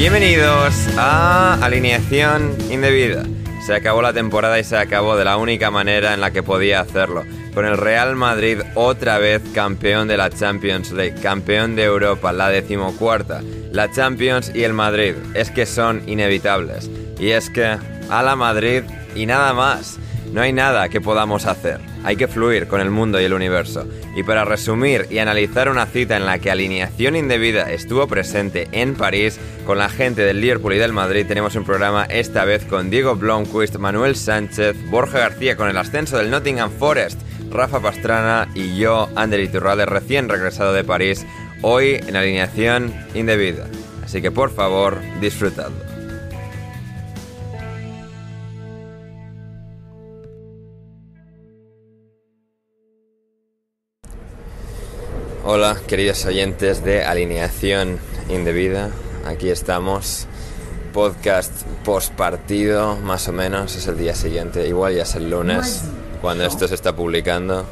Bienvenidos a Alineación Indebida. Se acabó la temporada y se acabó de la única manera en la que podía hacerlo. Con el Real Madrid otra vez campeón de la Champions League, campeón de Europa, la decimocuarta. La Champions y el Madrid es que son inevitables. Y es que a la Madrid y nada más. No hay nada que podamos hacer. Hay que fluir con el mundo y el universo. Y para resumir y analizar una cita en la que alineación indebida estuvo presente en París con la gente del Liverpool y del Madrid, tenemos un programa esta vez con Diego Blomqvist, Manuel Sánchez, Borja García con el ascenso del Nottingham Forest, Rafa Pastrana y yo, Ander Iturralde, recién regresado de París, hoy en alineación indebida. Así que por favor, disfrutadlo. Hola, queridos oyentes de Alineación Indebida. Aquí estamos. Podcast post partido, más o menos, es el día siguiente. Igual ya es el lunes cuando esto se está publicando.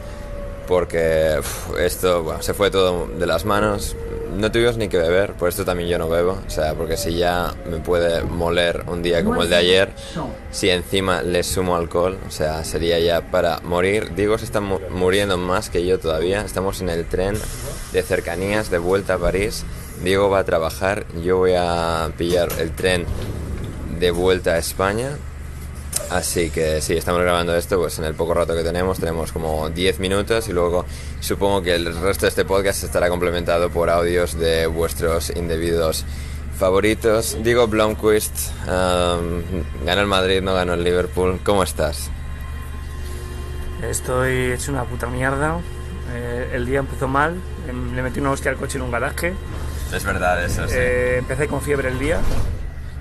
Porque uf, esto bueno, se fue todo de las manos. No tuvimos ni que beber, por esto también yo no bebo. O sea, porque si ya me puede moler un día como el de ayer, si encima le sumo alcohol, o sea, sería ya para morir. Digo, se está mu- muriendo más que yo todavía. Estamos en el tren de cercanías de vuelta a París. Diego va a trabajar, yo voy a pillar el tren de vuelta a España. Así que sí, estamos grabando esto pues en el poco rato que tenemos, tenemos como 10 minutos y luego supongo que el resto de este podcast estará complementado por audios de vuestros indebidos favoritos. Diego Blomqvist, um, ganó el Madrid, no ganó el Liverpool. ¿Cómo estás? Estoy hecho una puta mierda. Eh, el día empezó mal. em, Le metí una hostia al coche en un garaje. Es verdad eso, Eh, empecé con fiebre el día.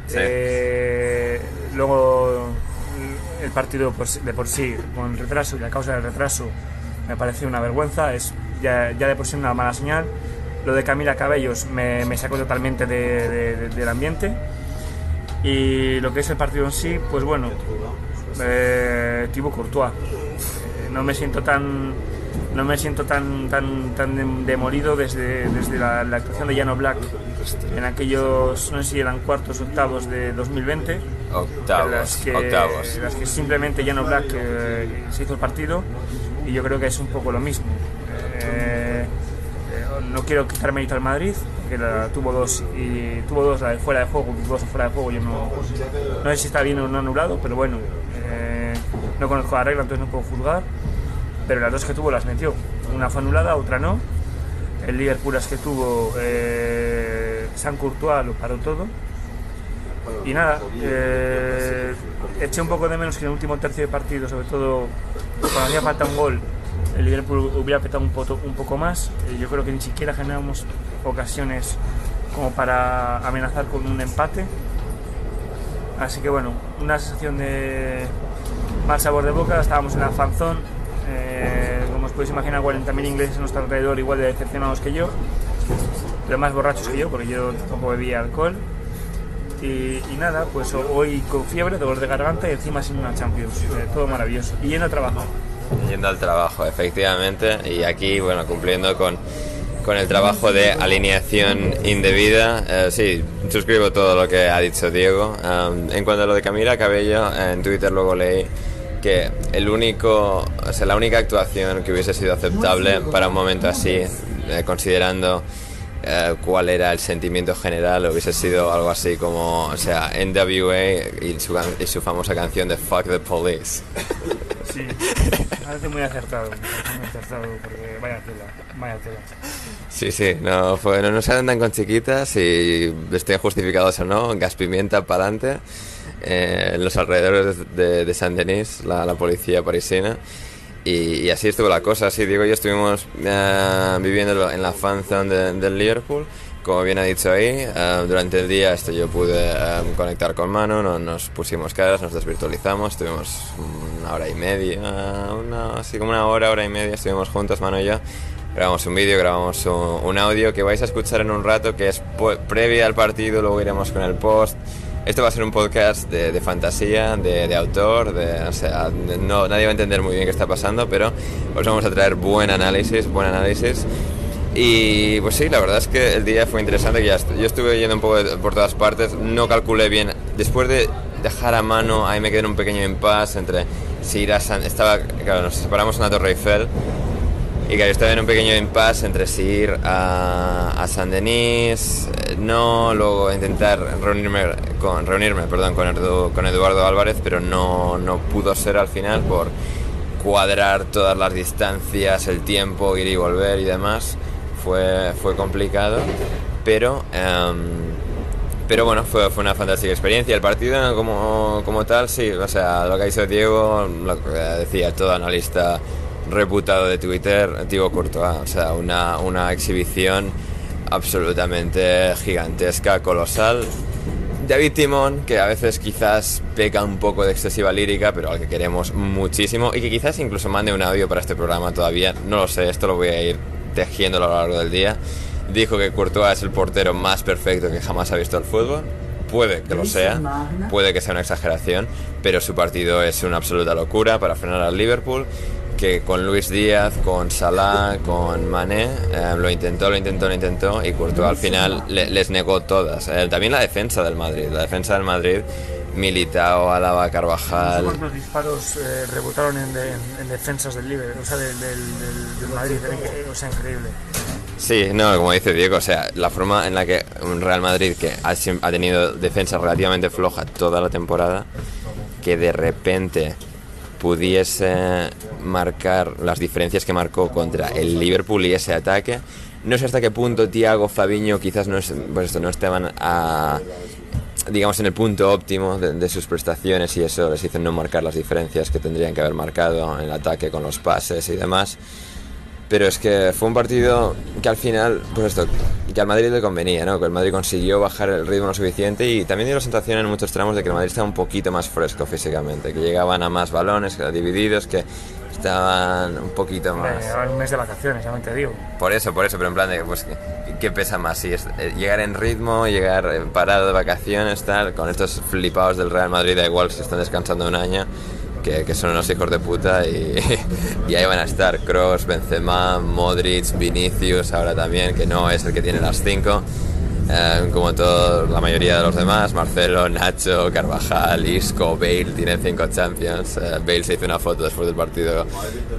Sí. Eh, luego el partido de por sí, con el retraso y la causa del retraso, me pareció una vergüenza. Es ya, ya de por sí una mala señal. Lo de Camila Cabellos me, me sacó totalmente de- de- de- del ambiente. Y lo que es el partido en sí, pues bueno, eh, Thibaut Courtois. Eh, no me siento tan no me siento tan tan tan dem- demolido desde, desde la, la actuación de Llano Black en aquellos no sé si eran cuartos octavos de 2020 Octavos, en las que, octavos. en las que simplemente Llano Black eh, se hizo el partido y yo creo que es un poco lo mismo Eh, eh, no quiero quitar mérito al Madrid que la tuvo dos y tuvo dos la de fuera de juego dos fuera de juego yo no no sé si está bien o no anulado pero bueno eh, no conozco la regla entonces no puedo juzgar pero las dos que tuvo las metió una fue anulada otra no el Liverpool las que tuvo eh, San Courtois lo paró todo y nada, eh, eché un poco de menos que en el último tercio de partido, sobre todo cuando hacía falta un gol, el Liverpool hubiera petado un, poto- un poco más. Eh, yo creo que ni siquiera generamos ocasiones como para amenazar con un empate. Así que bueno, una sensación de mal sabor de boca. Estábamos en la fanzón, eh, como os podéis imaginar, 40.000 ingleses a nuestro alrededor, igual de decepcionados que yo, pero más borrachos que yo, porque yo tampoco bebía alcohol. Y, y nada, pues hoy con fiebre, dolor de garganta y encima sin una Champions. Eh, todo maravilloso. Y yendo a trabajar. Yendo al trabajo, efectivamente. Y aquí, bueno, cumpliendo con, con el trabajo de alineación indebida. Eh, sí, suscribo todo lo que ha dicho Diego. Um, en cuanto a lo de Camila Cabello, en Twitter luego leí que el único, o sea, la única actuación que hubiese sido aceptable para un momento así, eh, considerando eh, cuál era el sentimiento general, hubiese sido algo así como, o sea, NWA y su, y su famosa canción de Fuck the Police. Sí, parece muy acertado, muy acertado, porque vaya tela, vaya tela. Sí, sí, no, fue, no, no se andan con chiquitas y estén justificados o no, gas pimienta para adelante. Eh, en los alrededores de, de Saint Denis, la, la policía parisina. Y, y así estuvo la cosa. Así, Diego y yo estuvimos eh, viviendo en la fanzone de- del Liverpool. Como bien ha dicho ahí, eh, durante el día esto yo pude eh, conectar con Manu, no- nos pusimos caras, nos desvirtualizamos, estuvimos una hora y media, una, así como una hora, hora y media, estuvimos juntos, Manu y yo. Grabamos un vídeo, grabamos un, un audio que vais a escuchar en un rato, que es pu- previa al partido, luego iremos con el post. Esto va a ser un podcast de, fantasía, de, autor, de, o sea, no, nadie va a entender muy bien qué está pasando, pero os vamos a traer buen análisis, buen análisis. Y pues sí, la verdad es que el día fue interesante, yo estuve yendo un poco por todas partes, no calculé bien, después de dejar a mano, ahí me quedé en un pequeño impasse entre si ir a San... Estaba, claro, nos separamos en la Torre Eiffel, y claro, yo estaba en un pequeño impasse entre si ir a, a San Denis, eh, no, luego intentar reunirme con, reunirme, perdón, con, con Eduardo Álvarez, pero no, no pudo ser al final por cuadrar todas las distancias, el tiempo, ir y volver y demás. Fue, fue complicado, pero, em, pero bueno, fue, fue una fantástica experiencia. El partido como, como tal, sí, o sea, lo que dicho Diego, lo que decía todo analista reputado de Twitter, Thibaut Courtois, o sea, una, una exhibición absolutamente gigantesca, colosal. David Timón, que a veces quizás peca un poco de excesiva lírica, pero al que queremos muchísimo y que quizás incluso mande un audio para este programa todavía, no lo sé, esto lo voy a ir tejiendo a lo largo del día. Dijo que Courtois es el portero más perfecto que jamás ha visto el fútbol. Puede que lo sea, puede que sea una exageración, pero su partido es una absoluta locura para frenar al Liverpool que con Luis Díaz, con Salah, con Mané, eh, lo intentó, lo intentó, lo intentó y Courtois al final le- les negó todas. Eh, también la defensa del Madrid, la defensa del Madrid, Militao, Álava, Carvajal. ¿Cuántos disparos eh, rebotaron en, de- en defensas del Liverpool, o sea, del, del, del- del Madrid? O sea, increíble. Sí, no, como dice Diego, o sea, la forma en la que un Real Madrid que ha, ha tenido defensa relativamente floja toda la temporada, que de repente pudiese marcar las diferencias que marcó contra el Liverpool y ese ataque. No sé hasta qué punto Thiago, Fabiño quizás no, es, pues esto, no estaban a, digamos en el punto óptimo de, de sus prestaciones y eso les hizo no marcar las diferencias que tendrían que haber marcado en el ataque con los pases y demás. Pero es que fue un partido que al final, pues esto, que al Madrid le convenía, ¿no? Que el Madrid consiguió bajar el ritmo lo suficiente y también dio la sensación en muchos tramos de que el Madrid estaba un poquito más fresco físicamente, que llegaban a más balones, que divididos, que estaban un poquito más... Ahora un mes de vacaciones, ya te digo. Por eso, por eso, pero en plan de, pues, ¿qué, qué pesa más? Si es eh, llegar en ritmo, llegar eh, parado de vacaciones, tal, con estos flipados del Real Madrid, da igual si están descansando un año, que, son unos hijos de puta y, ahí van a estar Cross, Benzema, Modric, Vinicius, ahora también, que no es el que tiene las cinco. eh, como todo, la mayoría de los demás, Marcelo, Nacho, Carvajal, Isco, Bale, tienen cinco Champions. Eh, Bale se hizo una foto después del partido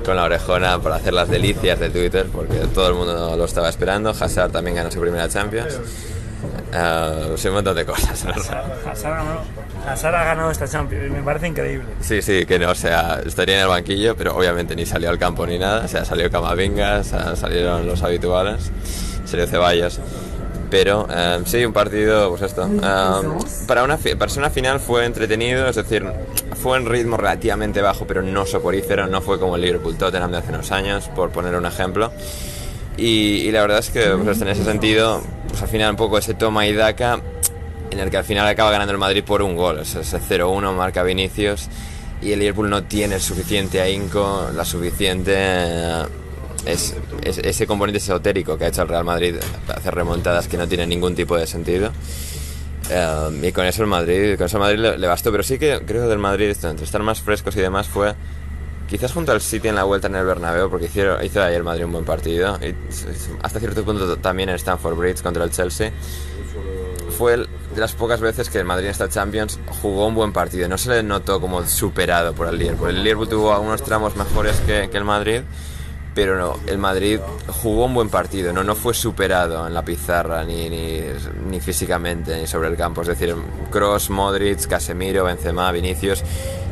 con la orejona para hacer las delicias de Twitter, porque todo el mundo lo estaba esperando. Hazard también ganó su primera Champions. Eh, sí, un montón de cosas. ¿no? Hazard, Hazard ha ganado esta Champions, me parece increíble. Sí, sí, que no, o sea, estaría en el banquillo, pero obviamente ni salió al campo ni nada. O sea, salió Camavinga, o sea, salieron los habituales, salió Ceballos. Pero eh, sí, un partido, pues esto. eh, para, una para ser una final fue entretenido, es decir, fue en ritmo relativamente bajo, pero no soporífero, no fue como el Liverpool Tottenham de hace unos años, por poner un ejemplo. Y, y la verdad es que pues, en ese sentido pues al final un poco ese toma y daca en el que al final acaba ganando el Madrid por un gol, ese 0-1 marca Vinicius y el Liverpool no tiene el suficiente ahínco, la suficiente... Eh, es, ese componente esotérico que ha hecho el Real Madrid hacer remontadas que no tienen ningún tipo de sentido. Eh, y con eso el Madrid, con eso el Madrid le, bastó, pero sí que creo que del Madrid, entre estar más frescos y demás, fue quizás junto al City en la vuelta en el Bernabéu, porque hicieron, hizo el Madrid un buen partido, hasta cierto punto también en Stamford Bridge contra el Chelsea. Fue de las pocas veces que el Madrid en esta Champions jugó un buen partido, no se le notó como superado por el Liverpool. El Liverpool tuvo algunos tramos mejores que, el Madrid, pero no, el Madrid jugó un buen partido, no, no fue superado en la pizarra ni, ni, físicamente ni sobre el campo. Es decir, Cross, Modric, Casemiro, Benzema, Vinicius,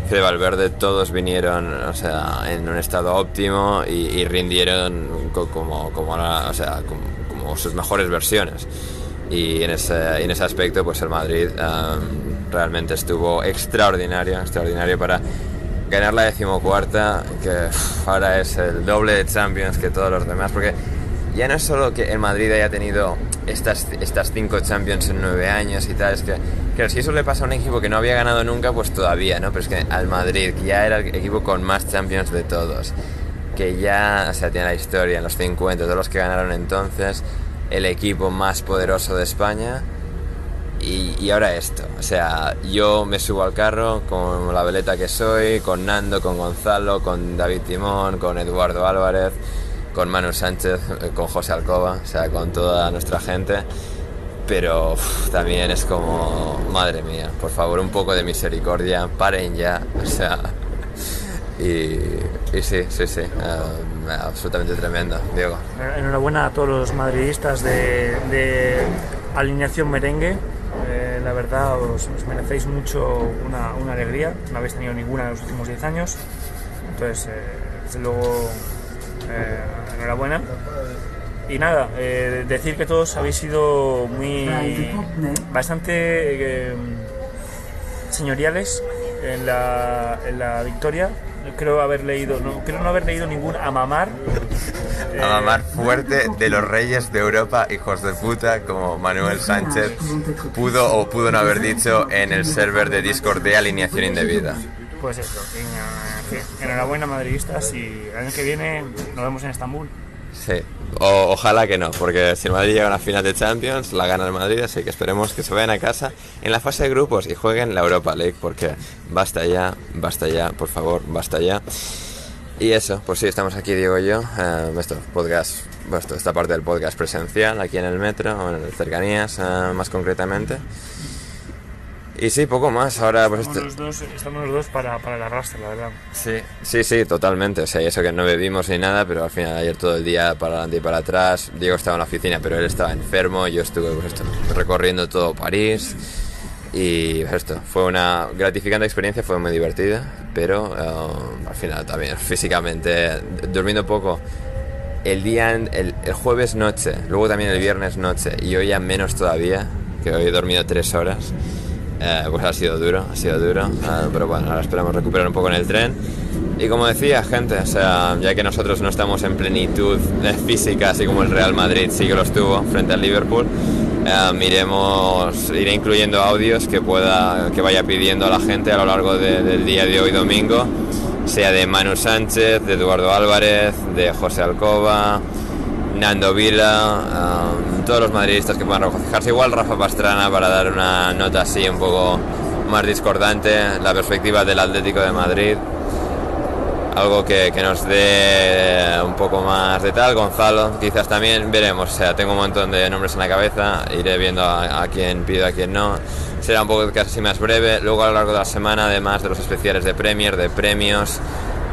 Fede Valverde, todos vinieron o sea, en un estado óptimo y, rindieron como, como, o sea, como, sus mejores versiones. Y en ese, en ese aspecto, pues el Madrid um, realmente estuvo extraordinario, extraordinario para ganar la decimocuarta, que ahora es el doble de Champions que todos los demás, porque ya no es solo que el Madrid haya tenido estas, estas cinco Champions en nueve años y tal, es que, que si eso le pasa a un equipo que no había ganado nunca, pues todavía, ¿no? Pero es que al Madrid, que ya era el equipo con más Champions de todos, que ya, o sea, tiene la historia en los 50, todos los que ganaron entonces, el equipo más poderoso de España, y, ahora esto, o sea, yo me subo al carro con la veleta que soy, con Nando, con Gonzalo, con David Timón, con Eduardo Álvarez, con Manu Sánchez, eh, con José Alcoba, o sea, con toda nuestra gente. Pero también es como, madre mía, por favor, un poco de misericordia, paren ya, o sea, y, sí, sí, sí, eh, absolutamente tremendo, Diego. Enhorabuena a todos los madridistas de, alineación merengue eh, la verdad os, merecéis mucho una, alegría, no habéis tenido ninguna en los últimos 10 años, entonces desde luego eh, enhorabuena. Y nada, decir que todos habéis sido muy bastante señoriales en la, en la victoria creo haber leído, no, creo no haber leído ningún amamar. amamar fuerte de los reyes de Europa, hijos de puta, como Manuel Sánchez pudo o pudo no haber dicho en el server de Discord de alineación indebida. Pues eso, enhorabuena madridistas y el año que viene nos vemos en Estambul. Sí, ojalá que no, porque si el Madrid llega a una final de Champions, la gana el Madrid, así que esperemos que se vayan a casa en la fase de grupos y jueguen la Europa League, porque basta ya, basta ya, por favor, basta ya. Y eso, pues sí, estamos aquí, Diego y yo, eh, esto, podcast, esta parte del podcast presencial, aquí en el metro, o en cercanías eh, más concretamente. Y sí, poco más. Ahora, pues estamos, este- los dos, estamos los dos para, para el arrastre, la verdad. Sí, sí, sí, totalmente. O sea, y eso que no bebimos ni nada, pero al final ayer todo el día para adelante y para atrás. Diego estaba en la oficina, pero él estaba enfermo. Yo estuve pues, esto, recorriendo todo París. Y pues, esto, fue una gratificante experiencia, fue muy divertida, pero eh, al final también físicamente, durmiendo poco. El día, el, el jueves noche, luego también el viernes noche, y hoy ya menos todavía, que hoy he dormido tres horas. Eh, pues ha sido duro, ha sido duro, eh, pero bueno, ahora esperamos recuperar un poco en el tren. Y como decía, gente, o sea, ya que nosotros no estamos en plenitud física, así como el Real Madrid sí que lo estuvo frente al Liverpool, eh, iremos, iré incluyendo audios que pueda, que vaya pidiendo a la gente a lo largo del día de hoy domingo, sea de Manu Sánchez, de Eduardo Álvarez, de José Alcoba, Nando Vila, um, todos los madridistas que puedan regocijarse. Igual Rafa Pastrana para dar una nota así un poco más discordante, la perspectiva del Atlético de Madrid. Algo que, nos dé un poco más de tal. Gonzalo, quizás también veremos. O sea, tengo un montón de nombres en la cabeza. Iré viendo a, quién pido, a quién no. Será un poco casi más breve. Luego a lo largo de la semana, además de los especiales de Premier, de premios,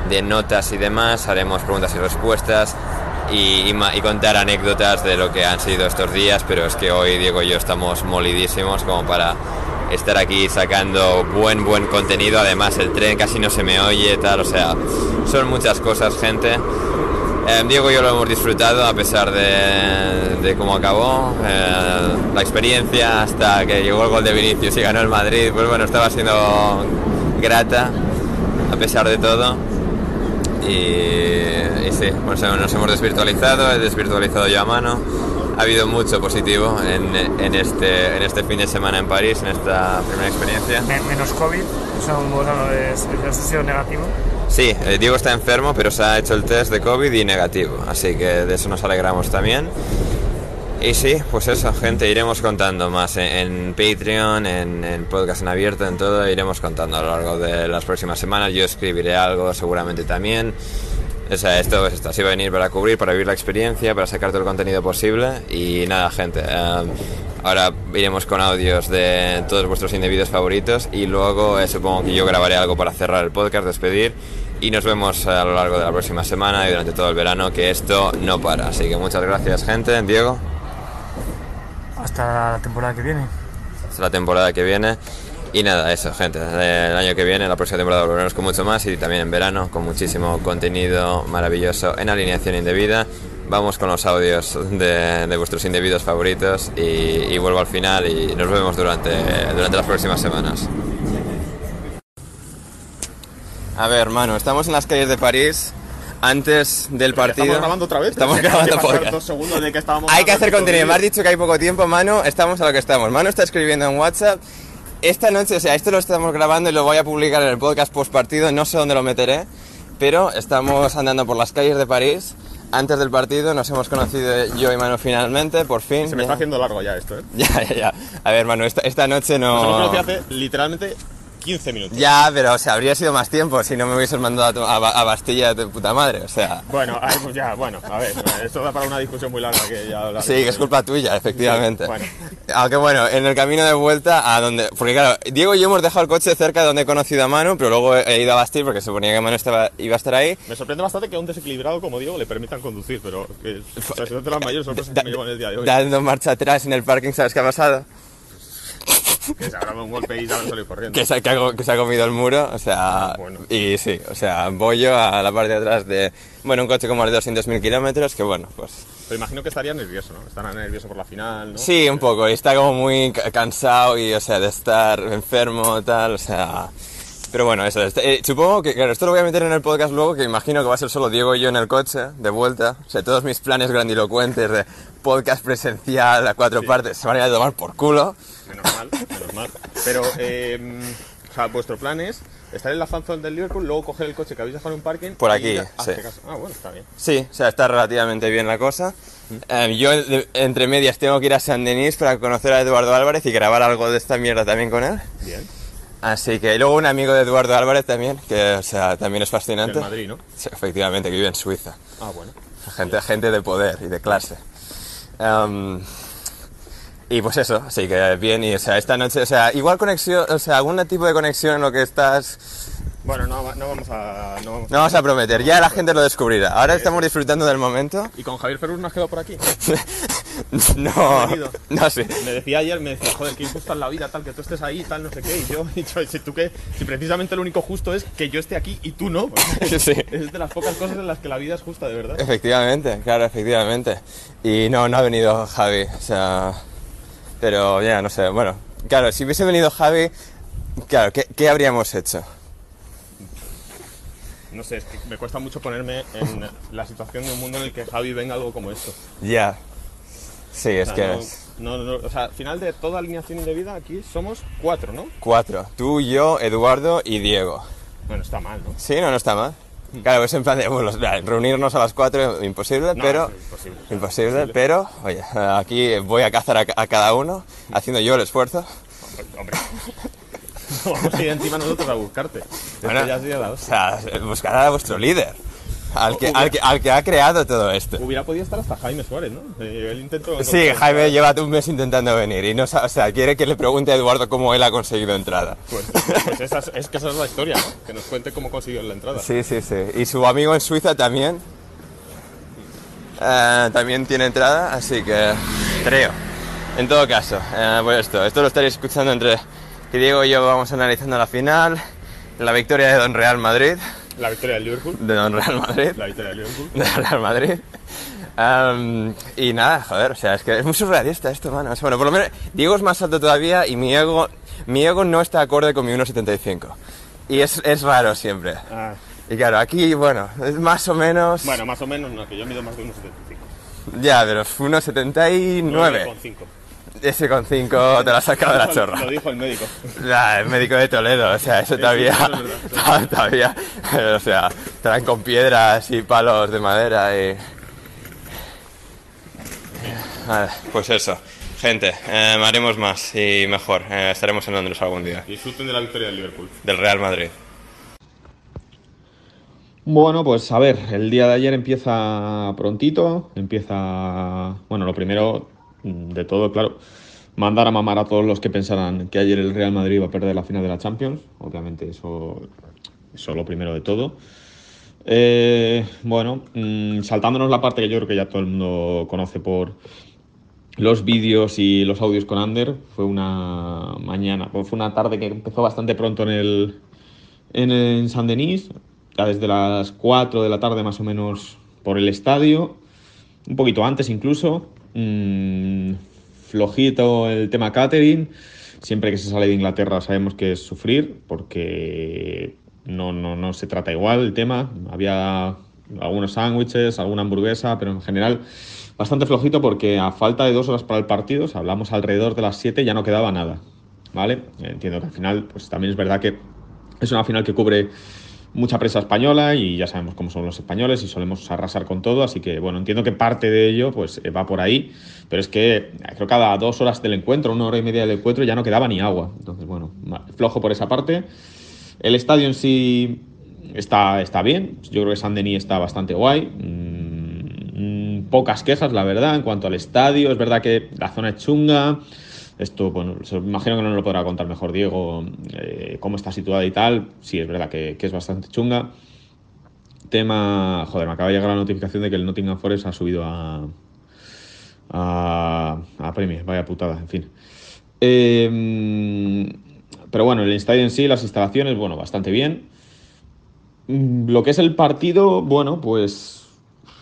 de notas y demás, haremos preguntas y respuestas y, contar anécdotas de lo que han sido estos días, pero es que hoy Diego y yo estamos molidísimos como para estar aquí sacando buen buen contenido, además el tren casi no se me oye, tal, o sea, son muchas cosas, gente. Eh, Diego y yo lo hemos disfrutado a pesar de, cómo acabó. Eh, la experiencia hasta que llegó el gol de Vinicius y ganó el Madrid, pues bueno, estaba siendo grata a pesar de todo. Y, sí, nos hemos desvirtualizado, he desvirtualizado yo a mano. ha habido mucho positivo en, en este, en este fin de semana en París, en esta primera experiencia. Men- menos COVID, eso bueno, es, es, ha sido negativo. Sí, eh, Diego está enfermo, pero se ha hecho el test de COVID y negativo, así que de eso nos alegramos también. Y sí, pues eso, gente, iremos contando más en, en Patreon, en, en podcast en abierto, en todo, iremos contando a lo largo de las próximas semanas. Yo escribiré algo seguramente también. O sea, esto es esto, así va a venir para cubrir, para vivir la experiencia, para sacar todo el contenido posible. Y nada, gente, eh, ahora iremos con audios de todos vuestros indebidos favoritos y luego eh, supongo que yo grabaré algo para cerrar el podcast, despedir. Y nos vemos a lo largo de la próxima semana y durante todo el verano, que esto no para. Así que muchas gracias, gente. Diego. Hasta la temporada que viene. hasta la temporada que viene. Y nada, eso, gente. El año que viene, la próxima temporada, volveremos con mucho más y también en verano, con muchísimo contenido maravilloso en alineación indebida. Vamos con los audios de, de vuestros indebidos favoritos y, y vuelvo al final y nos vemos durante, durante las próximas semanas. A ver, hermano, estamos en las calles de París antes del partido. ¿Estamos grabando otra vez? Estamos grabando podcast. dos segundos de que estábamos Hay que hacer contenido. Me has dicho que hay poco tiempo, Manu. Estamos a lo que estamos. Manu está escribiendo en WhatsApp. Esta noche, o sea, esto lo estamos grabando y lo voy a publicar en el podcast post partido. No sé dónde lo meteré, pero estamos andando por las calles de París. Antes del partido nos hemos conocido yo y Manu finalmente, por fin. Se me Ya- está haciendo largo ya esto, ¿eh? Ya, ya, ya. A ver, Manu, esta, esta noche Nos hemos no. hace literalmente 15 minutos. Ya, pero o sea, habría sido más tiempo si no me hubieses mandado a, a a Bastilla de puta madre. O sea. Bueno, ay, pues ya, bueno, a ver, esto da para una discusión muy larga que ya hablaremos. Sí, que es culpa tuya, efectivamente. Sí, bueno. Aunque bueno, en el camino de vuelta a donde... Porque claro, Diego y yo hemos dejado el coche cerca de donde he conocido a Manu, pero luego he ido a Bastir porque se suponía que Manu estaba, iba a estar ahí. Me sorprende bastante que a un desequilibrado como Diego le permitan conducir, pero que, o sea, es de las mayores sorpresas que me llevo en el día de hoy. Dando marcha atrás en el parking, ¿sabes qué ha pasado? Que se agarra un golpe y ya han salido corriendo. Que se, que ha, que se ha comido el muro, o sea... Ah, bueno. Y sí, o sea, bollo a la parte de atrás de... Bueno, un coche como de 200.000 kilómetros, que bueno, pues... Pero imagino que estaría nervioso, ¿no? Estará nervioso por la final, ¿no? Sí, un poco, y está como muy ca- cansado y, o sea, de estar enfermo tal, o sea... Pero bueno, eso, este- eh, supongo que, claro, esto lo voy a meter en el podcast luego, que imagino que va a ser solo Diego y yo en el coche, de vuelta. O sea, todos mis planes grandilocuentes de podcast presencial a cuatro partes se van a ir a tomar por culo. Menos mal, menos mal. Pero, eh, o sea, vuestro plan es estar en la fanzone del Liverpool, luego coger el coche que habéis dejado en un parking. Por aquí, sí. casa. Ah, bueno, está bien. Sí, o sea, está relativamente bien la cosa. Eh, yo, de- entre medias, tengo que ir a San Denis para conocer a Eduardo Álvarez y grabar algo de esta mierda también con él. Bien. Así que y luego un amigo de Eduardo Álvarez también, que, o sea, también es En fascinante. Madrid, ¿no? Sí, efectivamente, que vive en Suiza. Ah, bueno. Gente, gente de poder y de clase. Em, y pues eso, así que bien, y o sea, esta noche, o sea, igual conexión, o sea, algún tipo de conexión en lo que estás. Bueno, no, no vamos a... No vamos No vamos a prometer, ya la gente lo descubrirá. Ahora estamos disfrutando del momento. ¿Y con Javier Ferrus nos has quedado por aquí? No, no sé. Me decía ayer, me decía, joder, qué injusta es la vida, tal, que tú estés ahí, tal, no sé qué. Y yo he dicho, si tú qué, si precisamente lo único justo es que yo esté aquí y tú no. Sí. Es de las pocas cosas en las que la vida es justa, de verdad. Efectivamente, claro, efectivamente. Y no, no ha venido Javi, o sea. Pero ya, no sé, bueno. Claro, si hubiese venido Javi, claro, ¿qué, qué habríamos hecho? No sé, es que me cuesta mucho ponerme en la situación de un mundo en el que Javi venga algo como esto. Ya. Sí, es O sea, que no, es no, no, o sea, al final de toda alineación indebida aquí somos cuatro, ¿no? cuatro. Tú, yo, Eduardo y Diego. Bueno, está mal, ¿no? Sí, no, no está mal. Claro, es en plan de bueno, reunirnos a las cuatro, imposible, No, pero... imposible. Imposible, pero, oye, aquí voy a cazar a, ca- a cada uno, haciendo yo el esfuerzo. Hombre. Vamos a ir encima nosotros a buscarte. Bueno, ya sería la o sea, buscar a vuestro líder, al que, al que, al que ha creado todo esto. Hubiera podido estar hasta Jaime Suárez, ¿no? Eh, él intentó... Sí, Jaime lleva un mes intentando venir y no, o sea, quiere que le pregunte a Eduardo cómo él ha conseguido entrada. Pues, pues esa es, es que esa es la historia, ¿no? Que nos cuente cómo consiguió la entrada. Sí, sí, sí. Y su amigo en Suiza también. eh, también tiene entrada, así que creo. En todo caso, eh, pues esto, esto lo estaréis escuchando entre que Diego y yo vamos analizando la final, la victoria de Don Real Madrid, La victoria del Liverpool. de Don Real Madrid, La victoria del Liverpool. de Real Madrid. Am, y nada, joder, o sea, es que es muy surrealista esto, mano. O sea, bueno, por lo menos Diego es más alto todavía y mi ego, mi ego no está acorde con mi 1,75. Y es, es raro siempre. Ah, Y claro, aquí, bueno, es más o menos... bueno, más o menos, no, que yo mido más de 1,75. Ya, pero 1,79. Con 5. Ese con 5 te lo has sacado de la chorra. Lo dijo el médico. El médico de Toledo, o sea, eso todavía, eso es verdad. todavía, o sea, traen con piedras y palos de madera y... Vale, pues eso, gente, eh, haremos más y mejor, eh, estaremos en Londres algún día, Disfruten de la victoria del Liverpool. del Real Madrid. Bueno, pues a ver, el día de ayer empieza prontito, empieza, bueno, lo primero de todo, claro, mandar a mamar a todos los que pensaran que ayer el Real Madrid iba a perder la final de la Champions, obviamente eso, eso es lo primero de todo. Eh, bueno, mm, saltándonos la parte que yo creo que ya todo el mundo conoce por los vídeos y los audios con Ander, fue una mañana, pues fue una tarde que empezó bastante pronto en el, en, en San Denis, ya desde las 4 de la tarde más o menos por el estadio, un poquito antes incluso. Mm, flojito el tema catering. Siempre que se sale de Inglaterra sabemos que es sufrir porque no, no, no se trata igual el tema. Había algunos sándwiches, alguna hamburguesa, pero en general bastante flojito porque a falta de dos horas para el partido, o sea, hablamos alrededor de las 7, ya no quedaba nada. ¿Vale? Entiendo que al final, pues también es verdad que es una final que cubre mucha prensa española y ya sabemos cómo son los españoles y solemos arrasar con todo, así que bueno, entiendo que parte de ello pues eh, va por ahí, pero es que eh, creo que cada dos horas del encuentro, una hora y media del encuentro ya no quedaba ni agua, entonces bueno, flojo por esa parte. El estadio en sí está, está bien, yo creo que San Denis está bastante guay, Mm, mm, pocas quejas la verdad en cuanto al estadio, es verdad que la zona es chunga, esto, bueno, se- imagino que no lo podrá contar mejor Diego, eh, cómo está situada y tal. Sí, es verdad que, que es bastante chunga. Tema, joder, me acaba de llegar la notificación de que el Nottingham Forest ha subido a, a, a Premier, vaya putada, en fin. Eh, pero bueno, el estadio en sí, las instalaciones, bueno, bastante bien. Mm, Lo que es el partido, bueno, pues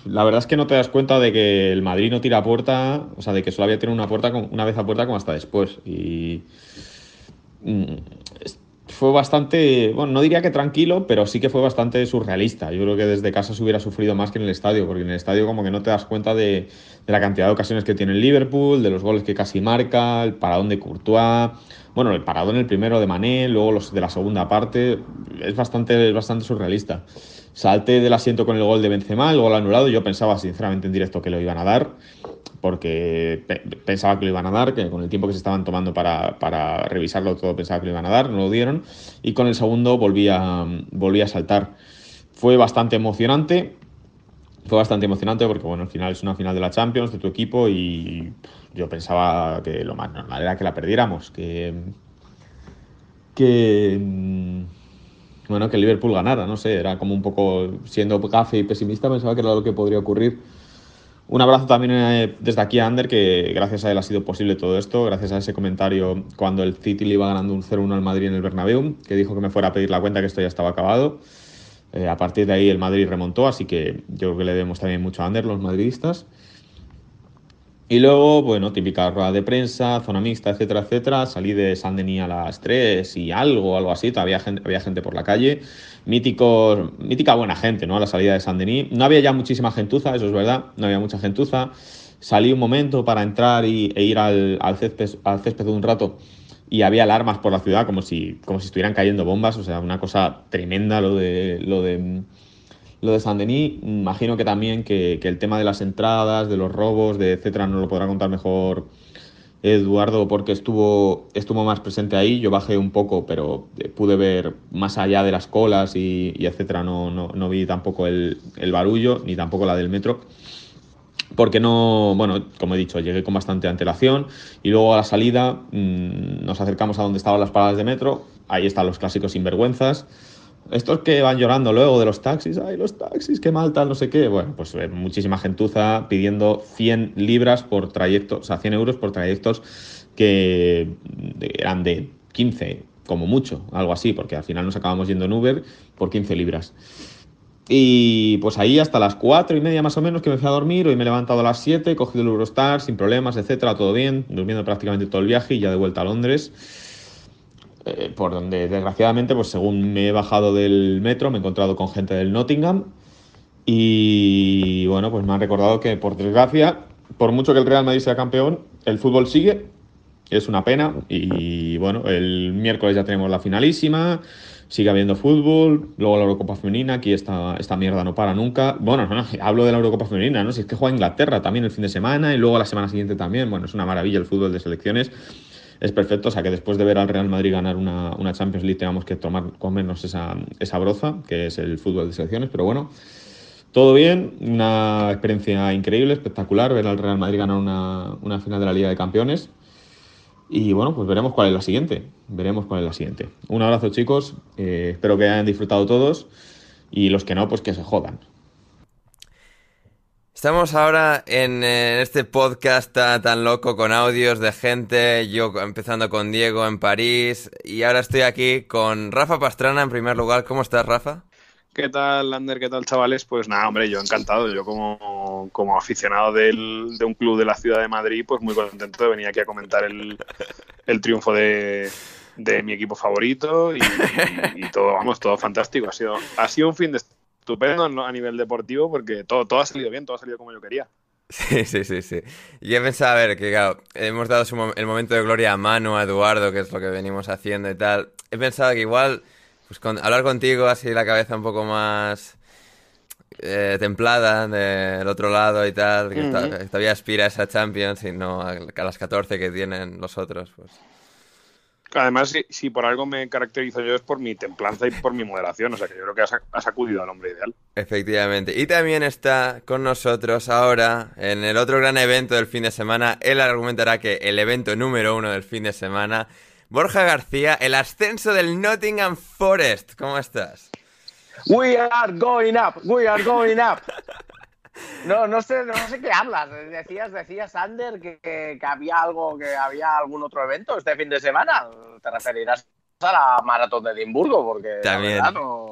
la verdad es que no te das cuenta de que el Madrid no tira a puerta, o sea, de que solo había tirado una, puerta una vez a puerta como hasta después. Y mm, fue bastante, bueno, no diría que tranquilo, pero sí que fue bastante surrealista. Yo creo que desde casa se hubiera sufrido más que en el estadio, porque en el estadio como que no te das cuenta de, de la cantidad de ocasiones que tiene el Liverpool, de los goles que casi marca, el paradón de Courtois, bueno, el paradón el primero de Mané, luego los de la segunda parte, es bastante, es bastante surrealista. Salté del asiento con el gol de Benzema, el gol anulado, yo pensaba sinceramente en directo que lo iban a dar, porque pe- pensaba que lo iban a dar, que con el tiempo que se estaban tomando para, para revisarlo todo pensaba que lo iban a dar, no lo dieron, y con el segundo volví a, volví a saltar. Fue bastante emocionante, fue bastante emocionante porque bueno, al final es una final de la Champions de tu equipo y yo pensaba que lo más normal era que la perdiéramos, que que mm, bueno, que Liverpool ganara, no sé, era como un poco siendo gafe y pesimista pensaba que era lo que podría ocurrir. Un abrazo también eh, desde aquí a Ander, que gracias a él ha sido posible todo esto, gracias a ese comentario cuando el City le iba ganando un 0-1 al Madrid en el Bernabéu, que dijo que me fuera a pedir la cuenta que esto ya estaba acabado. Eh, a partir de ahí el Madrid remontó, así que yo creo que le debemos también mucho a Ander, los madridistas. Y luego, bueno, típica rueda de prensa, zona mixta, etcétera, etcétera. Salí de San Denis a las 3 y algo, algo así. Todavía gente, había gente por la calle. Míticos, mítica buena gente, ¿no? A la salida de San Denis. No había ya muchísima gentuza, eso es verdad. No había mucha gentuza. Salí un momento para entrar y, e ir al, al, césped, al césped un rato y había alarmas por la ciudad como si, como si estuvieran cayendo bombas. O sea, una cosa tremenda lo de, lo de, lo de San Denis. Imagino que también que, que el tema de las entradas, de los robos, de etcétera, nos lo podrá contar mejor Eduardo porque estuvo, estuvo más presente ahí. Yo bajé un poco, pero eh, pude ver más allá de las colas y, etcétera. No, no, no vi tampoco el, el barullo ni tampoco la del metro porque no, bueno, como he dicho, llegué con bastante antelación y luego a la salida mmm, nos acercamos a donde estaban las paradas de metro, ahí están los clásicos sinvergüenzas, estos que van llorando luego de los taxis, ay, los taxis, qué mal tal, no sé qué, bueno, pues eh, muchísima gentuza pidiendo 100 libras por trayecto, o sea, 100 euros por trayectos que eran de 15, como mucho, algo así, porque al final nos acabamos yendo en Uber por 15 libras. Y pues ahí hasta las 4 y media más o menos que me fui a dormir, hoy me he levantado a las 7, he cogido el Eurostar sin problemas, etcétera, todo bien, durmiendo prácticamente todo el viaje y ya de vuelta a Londres. Eh, por donde desgraciadamente, pues según me he bajado del metro, me he encontrado con gente del Nottingham Y bueno, pues me han recordado que por desgracia, por mucho que el Real Madrid sea campeón, el fútbol sigue. Es una pena. Y bueno, el miércoles ya tenemos la finalísima. Sigue habiendo fútbol. Luego la Eurocopa Femenina. Aquí esta, esta mierda no para nunca. Bueno, no, no, hablo de la Eurocopa Femenina, ¿no? Si es que juega Inglaterra también el fin de semana y luego la semana siguiente también. Bueno, es una maravilla el fútbol de selecciones es perfecto. O sea, que después de ver al Real Madrid ganar una, una Champions League, tengamos que tomar, comernos esa, esa broza, que es el fútbol de selecciones. Pero bueno, todo bien, una experiencia increíble, espectacular, ver al Real Madrid ganar una, una final de la Liga de Campeones. Y bueno, pues veremos cuál es la siguiente. Veremos cuál es la siguiente. Un abrazo, chicos. Eh, espero que hayan disfrutado todos. Y los que no, pues que se jodan. Estamos ahora en, este podcast tan, loco con audios de gente, yo empezando con Diego en París y ahora estoy aquí con Rafa Pastrana en primer lugar. ¿Cómo estás, Rafa? ¿Qué tal, Lander? ¿Qué tal, chavales? Pues nada, hombre, yo encantado. Yo como, como aficionado de un club de la ciudad de Madrid, pues muy contento de venir aquí a comentar el, el triunfo de, de mi equipo favorito y, y, todo, vamos, todo fantástico. Ha sido, ha sido un fin de estupendo a nivel deportivo porque todo, todo ha salido bien, todo ha salido como yo quería. Sí, sí, sí, sí. Yo he pensado, a ver, que claro, hemos dado el momento de gloria a Manu, a Eduardo, que es lo que venimos haciendo y tal. He pensado que igual, pues con, hablar contigo así la cabeza un poco más eh, templada del otro lado y tal, que, todavía aspira a esa Champions y no a, a, las 14 que tienen los otros, pues... Además, si, por algo me caracterizo yo es por mi templanza y por mi moderación. O sea que yo creo que has, acudido al hombre ideal. Efectivamente. Y también está con nosotros ahora, en el otro gran evento del fin de semana. Él argumentará que el evento número uno del fin de semana. Borja García, el ascenso del Nottingham Forest. ¿Cómo estás? We are going up, we are going up. No, no sé, no sé qué hablas. Decías, decías, Sander, que, que, había algo, que había algún otro evento este fin de semana. Te referirás a la maratón de Edimburgo, porque también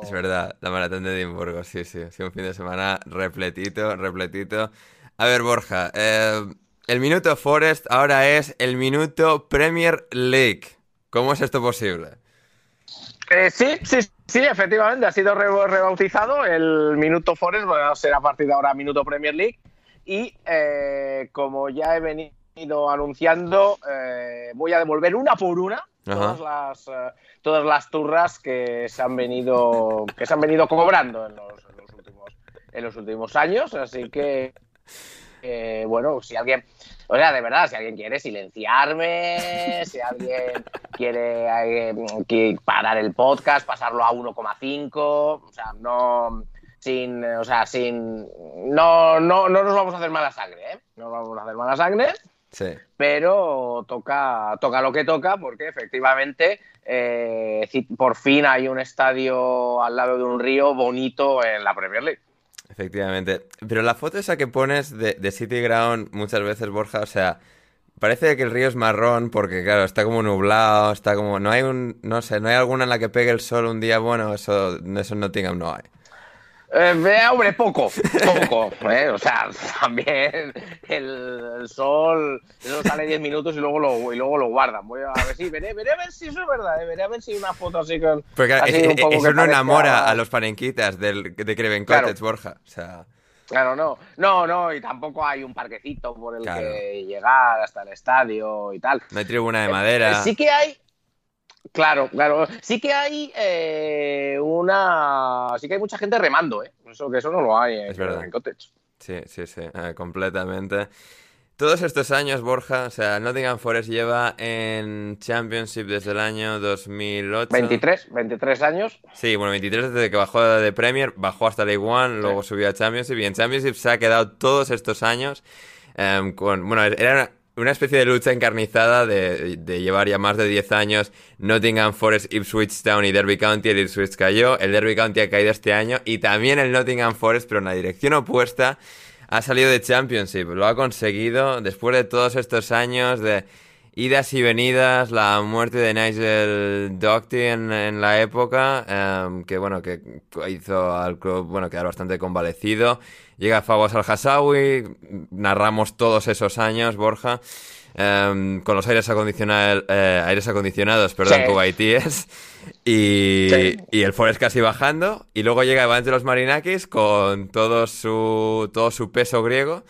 es verdad, la maratón de Edimburgo, sí, sí, sí, un fin de semana repletito, repletito. A ver, Borja, eh, el minuto Forest ahora es el minuto Premier League. ¿Cómo es esto posible? Eh, sí, sí, sí, efectivamente, ha sido rebautizado. El Minuto Forest va a ser a partir de ahora Minuto Premier League. Y eh, como ya he venido anunciando, eh, voy a devolver una por una todas las, todas las turras que se han venido, que se han venido cobrando en los, en los últimos, en los últimos años. Así que, bueno, si alguien o sea, de verdad, si alguien quiere silenciarme, si alguien quiere eh, parar el podcast, pasarlo a 1,5, o sea, no sin, o sea, sin, no, no, no nos vamos a hacer mala sangre, ¿eh? No nos vamos a hacer mala sangre. Sí. Pero toca, toca lo que toca porque efectivamente eh, por fin hay un estadio al lado de un río bonito en la Premier League. Efectivamente. Pero la foto esa que pones de, City Ground muchas veces, Borja, o sea, parece que el río es marrón porque, claro, está como nublado, está como... No hay un... No sé, no hay alguna en la que pegue el sol un día bueno, eso, eso en Nottingham no hay. Eh, hombre, poco, poco. ¿eh? O sea, también el, sol eso sale 10 minutos y luego lo, y luego lo guardan. Voy a ver si, veré, veré a ver si eso es verdad, ¿eh? veré a ver si una foto así con. Porque así un poco eso no enamora a los parenquitas del, de Creven Cottage, Borja. O sea. Claro, no, no, no, y tampoco hay un parquecito por el que llegar hasta el estadio y tal. No hay tribuna de madera. sí que hay, Claro, claro. Sí que hay eh, una. Sí que hay mucha gente remando, ¿eh? Eso, que eso no lo hay en, en Cottage. Sí, sí, sí, eh, completamente. Todos estos años, Borja, o sea, Nottingham Forest lleva en Championship desde el año 2008. 23, 23 años. Sí, bueno, 23 desde que bajó de Premier, bajó hasta League One, luego subió a Championship y en Championship se ha quedado todos estos años em, con, bueno, era una especie de lucha encarnizada de, llevar ya más de 10 años Nottingham Forest, Ipswich Town y Derby County. El Ipswich cayó, el Derby County ha caído este año y también el Nottingham Forest, pero en la dirección opuesta, ha salido de Championship. Lo ha conseguido después de todos estos años de idas y venidas, la muerte de Nigel Doherty en, la época, em, que bueno, que hizo al club, bueno, quedar bastante convalecido. Llega Fawaz al-Hassawi, narramos todos esos años, Borja. em, con los aires, acondicionados, eh, aires acondicionados, perdón, Sí. cubaitíes, y, Sí. y el Forest casi bajando, y luego llega Evangelos Marinakis con todo su, todo su peso griego,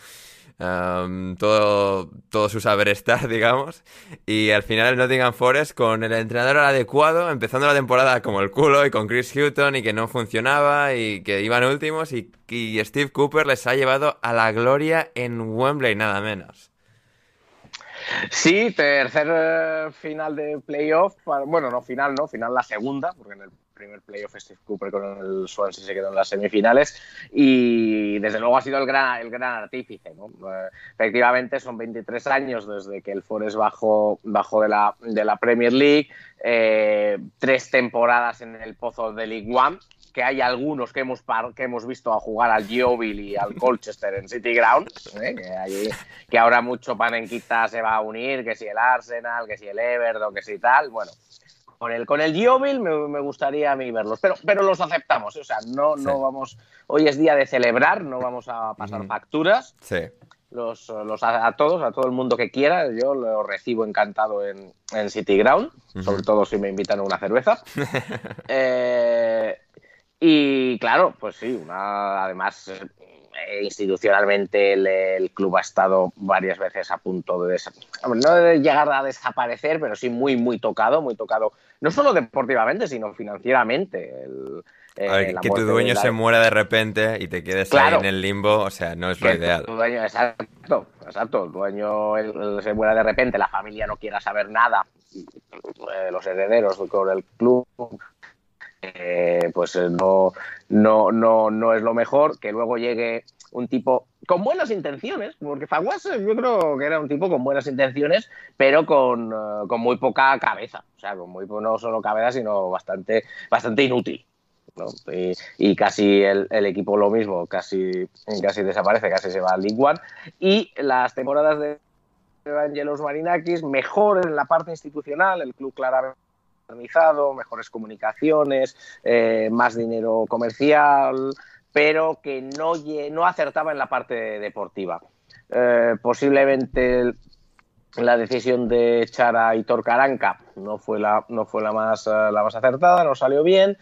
todo, todo su saber estar, digamos, y al final el Nottingham Forest con el entrenador adecuado, empezando la temporada como el culo y con Chris Hutton y que no funcionaba y que iban últimos y, y Steve Cooper les ha llevado a la gloria en Wembley, nada menos. Sí, tercer eh, final de playoff. Bueno, no final, no, final la segunda, porque en el primer playoff Steve Cooper con el Swansea se quedó en las semifinales y desde luego ha sido el gran, el gran artífice. ¿no? Eh, efectivamente, son 23 años desde que el Forest bajó, bajó de, la, de la Premier League, eh, tres temporadas en el pozo de League One que hay algunos que hemos, que hemos visto a jugar al Yeovil y al Colchester en City Ground, ¿eh? que, hay- que ahora mucho panenquita se va a unir, que si el Arsenal, que si el Everton, que si tal, bueno. Con el, con el me, me gustaría a mí verlos, pero, pero los aceptamos, o sea, no, no vamos, hoy es día de celebrar, no vamos a pasar facturas, Sí. los, los a, a todos, a todo el mundo que quiera. Yo lo recibo encantado en, en City Ground, sobre todo si me invitan a una cerveza. Eh, y claro, pues sí, una, además institucionalmente el, el club ha estado varias veces a punto de, no de llegar a desaparecer, pero sí muy, muy tocado, muy tocado, no solo deportivamente, sino financieramente. El, eh, A ver, que tu dueño la- se muera de repente y te quedes Claro. ahí en el limbo, o sea, no es lo ideal. tu dueño, exacto, exacto. El dueño el- el se muera de repente, la familia no quiera saber nada, eh, los herederos con el club, eh, pues eh, no, no, no, no es lo mejor. Que luego llegue un tipo con buenas intenciones, porque Faguas eh, yo creo que era un tipo con buenas intenciones, pero con, con muy poca cabeza. O sea, con muy no solo cabeza, sino bastante, bastante inútil. Y, casi el, el equipo lo mismo, casi, casi desaparece, casi se va al League One. Y las temporadas de Evangelos Marinakis, mejor en la parte institucional, el club claramente mejores comunicaciones, eh, más dinero comercial, pero que no, no acertaba en la parte deportiva. Eh, posiblemente la decisión de echar a Hitor Caranca no fue la, no fue la, más, eh, la más acertada, no salió bien.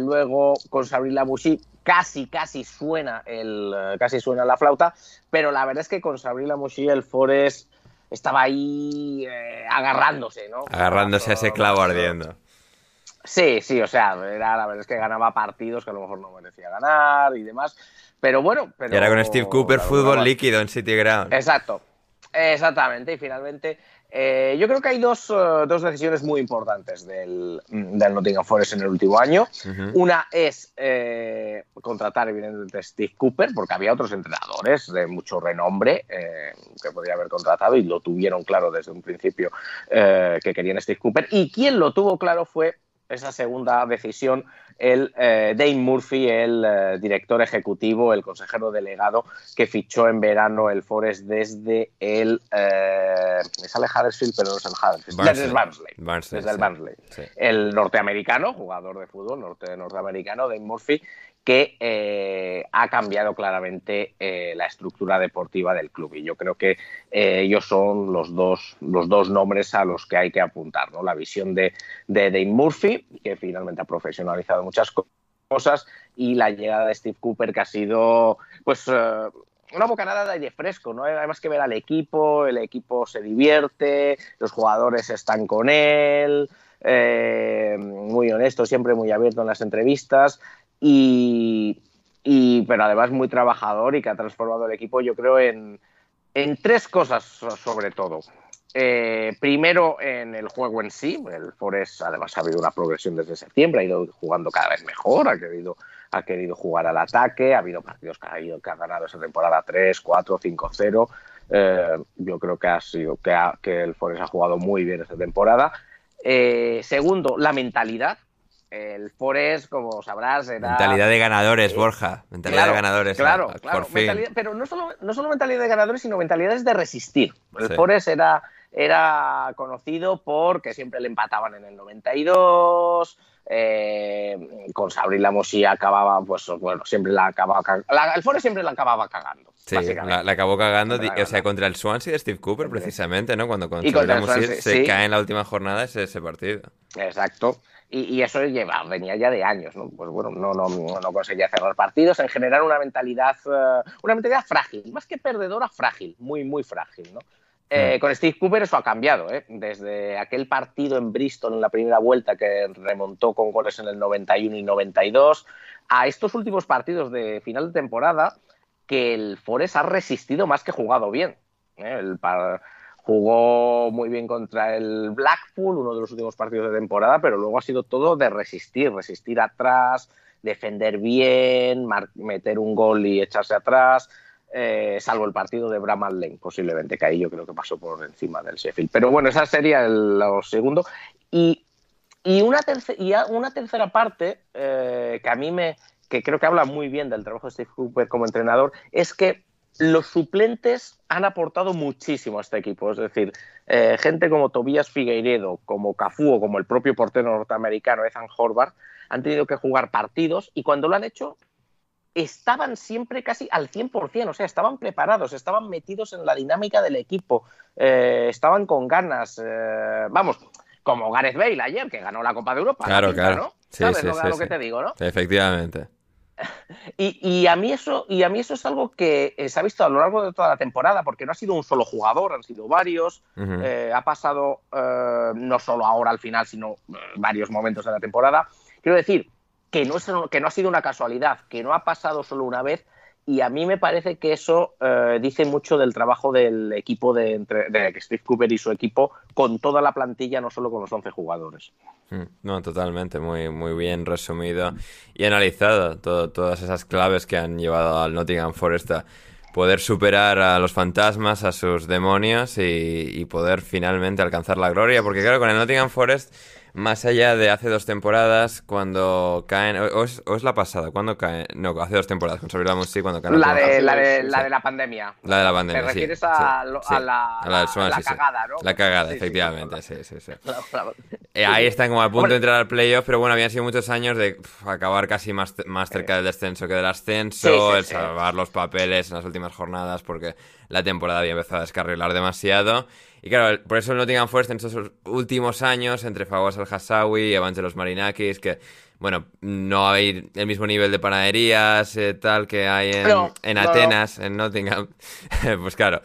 Luego con Sabrina Mushi casi, casi suena, el, casi suena la flauta, pero la verdad es que con Sabrina Mushi el Forest estaba ahí eh, agarrándose, ¿no? Agarrándose a ese clavo ardiendo. Sí, sí, o sea, era, la verdad es que ganaba partidos que a lo mejor no merecía ganar y demás. Pero bueno, pero. Y ahora con Steve Cooper, fútbol líquido en City Ground. Exacto, exactamente. Y finalmente, eh, yo creo que hay dos, eh, dos decisiones muy importantes del, del Nottingham Forest en el último año. Una es eh, contratar, evidentemente, a Steve Cooper, porque había otros entrenadores de mucho renombre eh, que podría haber contratado y lo tuvieron claro desde un principio que querían Steve Cooper. Y quien lo tuvo claro fue esa segunda decisión, el eh, Dane Murphy, el eh, director ejecutivo, el consejero delegado que fichó en verano el Forest desde el. Eh, me sale Huddersfield, pero no es el Huddersfield. Barnsley. Desde el Barnsley. Barnsley, desde el. Barnsley Sí. el norteamericano, jugador de fútbol norte, norteamericano, Dave Murphy, que eh, ha cambiado claramente eh, la estructura deportiva del club. Y yo creo que eh, ellos son los dos, los dos nombres a los que hay que apuntar. ¿no? La visión de, de Dave Murphy, que finalmente ha profesionalizado muchas co- cosas, y la llegada de Steve Cooper, que ha sido pues eh, una bocanada de aire fresco, ¿no? Hay más que ver al equipo, el equipo se divierte, los jugadores están con él, eh, muy honesto, siempre muy abierto en las entrevistas y, y- pero además muy trabajador y que ha transformado el equipo, yo creo, en, en tres cosas so- sobre todo. Eh, primero en el juego en sí, el Forest además ha habido una progresión desde septiembre, ha ido jugando cada vez mejor, ha querido, ha querido jugar al ataque, ha habido partidos que ha, ido, que ha ganado esa temporada 3, 4, 5, 0. Eh, yo creo que ha sido que, ha- que el Forest ha jugado muy bien esta temporada. Eh, segundo, la mentalidad. El Forest, como sabrás, era Mentalidad de ganadores, Borja. Mentalidad Claro, de ganadores. Claro, por claro. fin. pero no solo, no solo mentalidad de ganadores, sino mentalidades de resistir. El Sí. Forest era, era conocido porque siempre le empataban en el 92, eh, con Sabri Lamosi acababa, pues bueno, siempre la acababa la, El Forest siempre la acababa cagando. Sí, la, acabó cagando, o sea, contra el Swansea de Steve Cooper, precisamente, ¿no? Cuando con se cae en la última jornada ese, ese partido. Exacto. Y, eso lleva, venía ya de años, ¿no? Pues bueno, no, no, no conseguía cerrar partidos, en general una mentalidad, eh, una mentalidad frágil, más que perdedora, frágil, muy, muy frágil, ¿no? Eh, mm. con Steve Cooper eso ha cambiado, ¿eh? desde aquel partido en Bristol en la primera vuelta que remontó con goles en el 91 y 92, a estos últimos partidos de final de temporada que el Forest ha resistido más que jugado bien. ¿eh? El jugó muy bien contra el Blackpool, uno de los últimos partidos de temporada, pero luego ha sido todo de resistir, resistir atrás, defender bien, meter un gol y echarse atrás. Eh, salvo el partido de Bramall Lane, posiblemente, que ahí yo creo que pasó por encima del Sheffield. Pero bueno, esa sería el, segundo. Y, una, tercera parte eh, que a mí me, que creo que habla muy bien del trabajo de Steve Cooper como entrenador, es que los suplentes han aportado muchísimo a este equipo. Es decir, eh, gente como Tobias Figueiredo, como Cafú o como el propio portero norteamericano Ethan Horvath han tenido que jugar partidos y cuando lo han hecho estaban siempre casi al 100%, o sea, estaban preparados, estaban metidos en la dinámica del equipo, eh, estaban con ganas, eh, vamos, como Gareth Bale ayer, que ganó la Copa de Europa. Claro, claro. ¿Sabes lo, que te digo, no? Efectivamente. Y, a mí eso, y a mí eso es algo que eh, se ha visto a lo largo de toda la temporada, porque no ha sido un solo jugador, han sido varios. ha pasado no solo ahora al final, sino varios momentos de la temporada. Quiero decir, que no, es, que no ha sido una casualidad, que no ha pasado solo una vez. Y a mí me parece que eso eh, dice mucho del trabajo del equipo de, de, Steve Cooper y su equipo con toda la plantilla, no solo con los 11 jugadores. Mm, no, totalmente, muy, muy bien resumido y analizado todas esas claves que han llevado al Nottingham Forest a poder superar a los fantasmas, a sus demonios y poder finalmente alcanzar la gloria. Porque claro, con el Nottingham Forest más allá de hace dos temporadas, cuando caen. O es, la pasada, ¿cuándo caen? No, hace dos temporadas, con sí, cuando caen. La, de, la, de, la de la pandemia. La de la pandemia. Te refieres a, a, la, a, la, cagada, ¿no? La cagada, efectivamente, sí, sí, sí. Eh, ahí están como a punto de entrar al playoff, pero bueno, habían sido muchos años de acabar casi más, más cerca del descenso que del ascenso, el salvar los papeles en las últimas jornadas, porque la temporada había empezado a descarrilar demasiado. Y claro, por eso el Nottingham Forest en estos últimos años, entre Fawaz al-Hassawi y los Marinakis, que, bueno, no hay el mismo nivel de panaderías eh, tal que hay en, Atenas, en Nottingham, pues claro.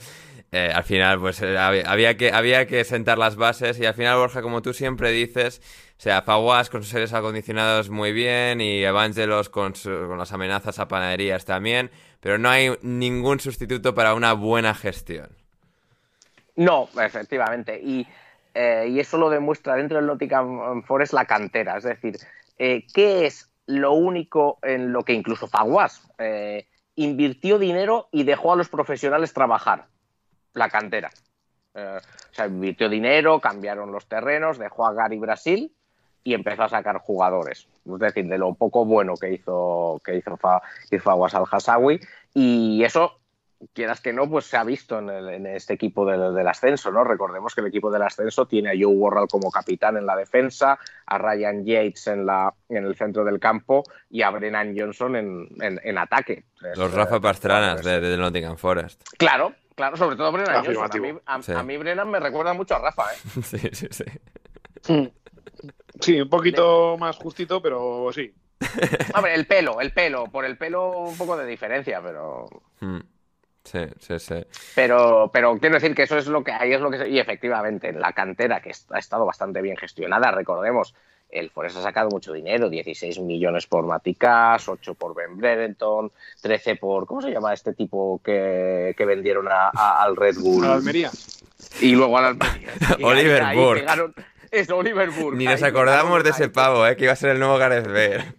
Eh, al final, pues eh, había, que, había que sentar las bases y al final, Borja, como tú siempre dices, o sea, Fawas con sus seres acondicionados muy bien y Evangelos con, con las amenazas a panaderías también, pero no hay ningún sustituto para una buena gestión. No, efectivamente. Y, eh, y eso lo demuestra dentro del Nottingham Forest la cantera. Es decir, eh, ¿qué es lo único en lo que incluso Faguas eh, invirtió dinero y dejó a los profesionales trabajar? La cantera. o sea, invirtió dinero, cambiaron los terrenos, dejó a Gary Brasil y empezó a sacar jugadores. Es decir, de lo poco bueno que hizo, que hizo, Faguas al-Hassawi. Y eso quieras que no, pues se ha visto en, este equipo del, ascenso, ¿no? Recordemos que el equipo del ascenso tiene a Joe Worrell como capitán en la defensa, a Ryan Yates en, la, en el centro del campo y a Brennan Johnson en, ataque. Los Rafa Pastranas de, Nottingham Forest. Claro, claro, sobre todo Brennan Johnson. A mí, Brennan me recuerda mucho a Rafa, ¿eh? sí, sí, sí. Sí, un poquito más justito, pero sí. Hombre, el pelo, el pelo. Por el pelo un poco de diferencia, pero... Mm. Sí, sí, sí. Pero, pero quiero decir que eso es lo que ahí es lo que y efectivamente en la cantera que ha estado bastante bien gestionada, recordemos, el Forest ha sacado mucho dinero, 16 millones por Maticas, 8 por Ben Brereton, 13 por ¿cómo se llama este tipo que, vendieron al Red Bull? A Almería. Y luego a la Almería. Oliver Burke. Es Oliver Burke. Ni nos acordamos de ese pavo, eh, que iba a ser el nuevo Gareth Bale.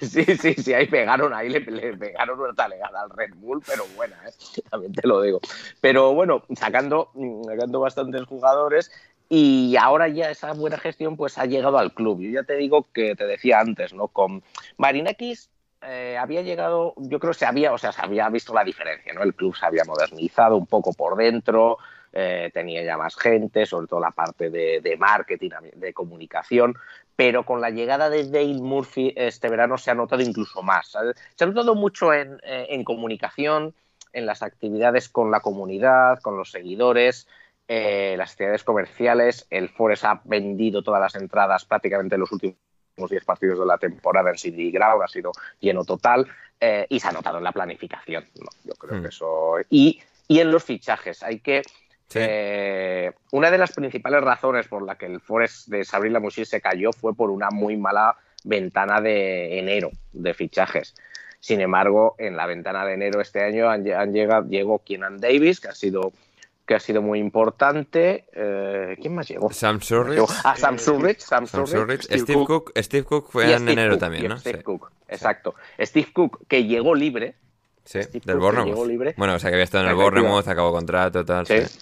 Sí, sí, sí, ahí pegaron, ahí le, pegaron una talegada al Red Bull, pero buena, ¿eh? también te lo digo. Pero bueno, sacando, sacando bastantes jugadores y ahora ya esa buena gestión pues ha llegado al club. Yo ya te digo que te decía antes, ¿no? Con Marinakis eh, había llegado, yo creo que se había, o sea, se había visto la diferencia, ¿no? El club se había modernizado un poco por dentro, eh, tenía ya más gente, sobre todo la parte de, de, marketing, de comunicación, pero con la llegada de Dale Murphy este verano se ha notado incluso más. Se ha notado mucho en, eh, en comunicación, en las actividades con la comunidad, con los seguidores, eh, las actividades comerciales. El Forest ha vendido todas las entradas prácticamente en los últimos 10 partidos de la temporada en City Ground, ha sido lleno total eh, y se ha notado en la planificación. ¿no? Yo creo Hmm. que eso. Y, y en los fichajes. Hay que. Eh, una de las principales razones por la que el Forest de Sabrina Lamouchi se cayó fue por una muy mala ventana de enero de fichajes. Sin embargo, en la ventana de enero este año han, han llegado, llegó Keenan Davis, que ha sido que ha sido muy importante. Eh, ¿Quién más llegó? Sam Surridge. Ah, Sam Surridge. Sam, Sam Surridge. Steve Cook. Steve Cook fue en Steve enero Cook, también, ¿no? Steve Sí. Cook, exacto. Steve Cook, que llegó libre. Sí, Steve del Bournemouth. Bueno, o sea que había estado en el. Bournemouth, acabó contrato, tal. Sí. sí.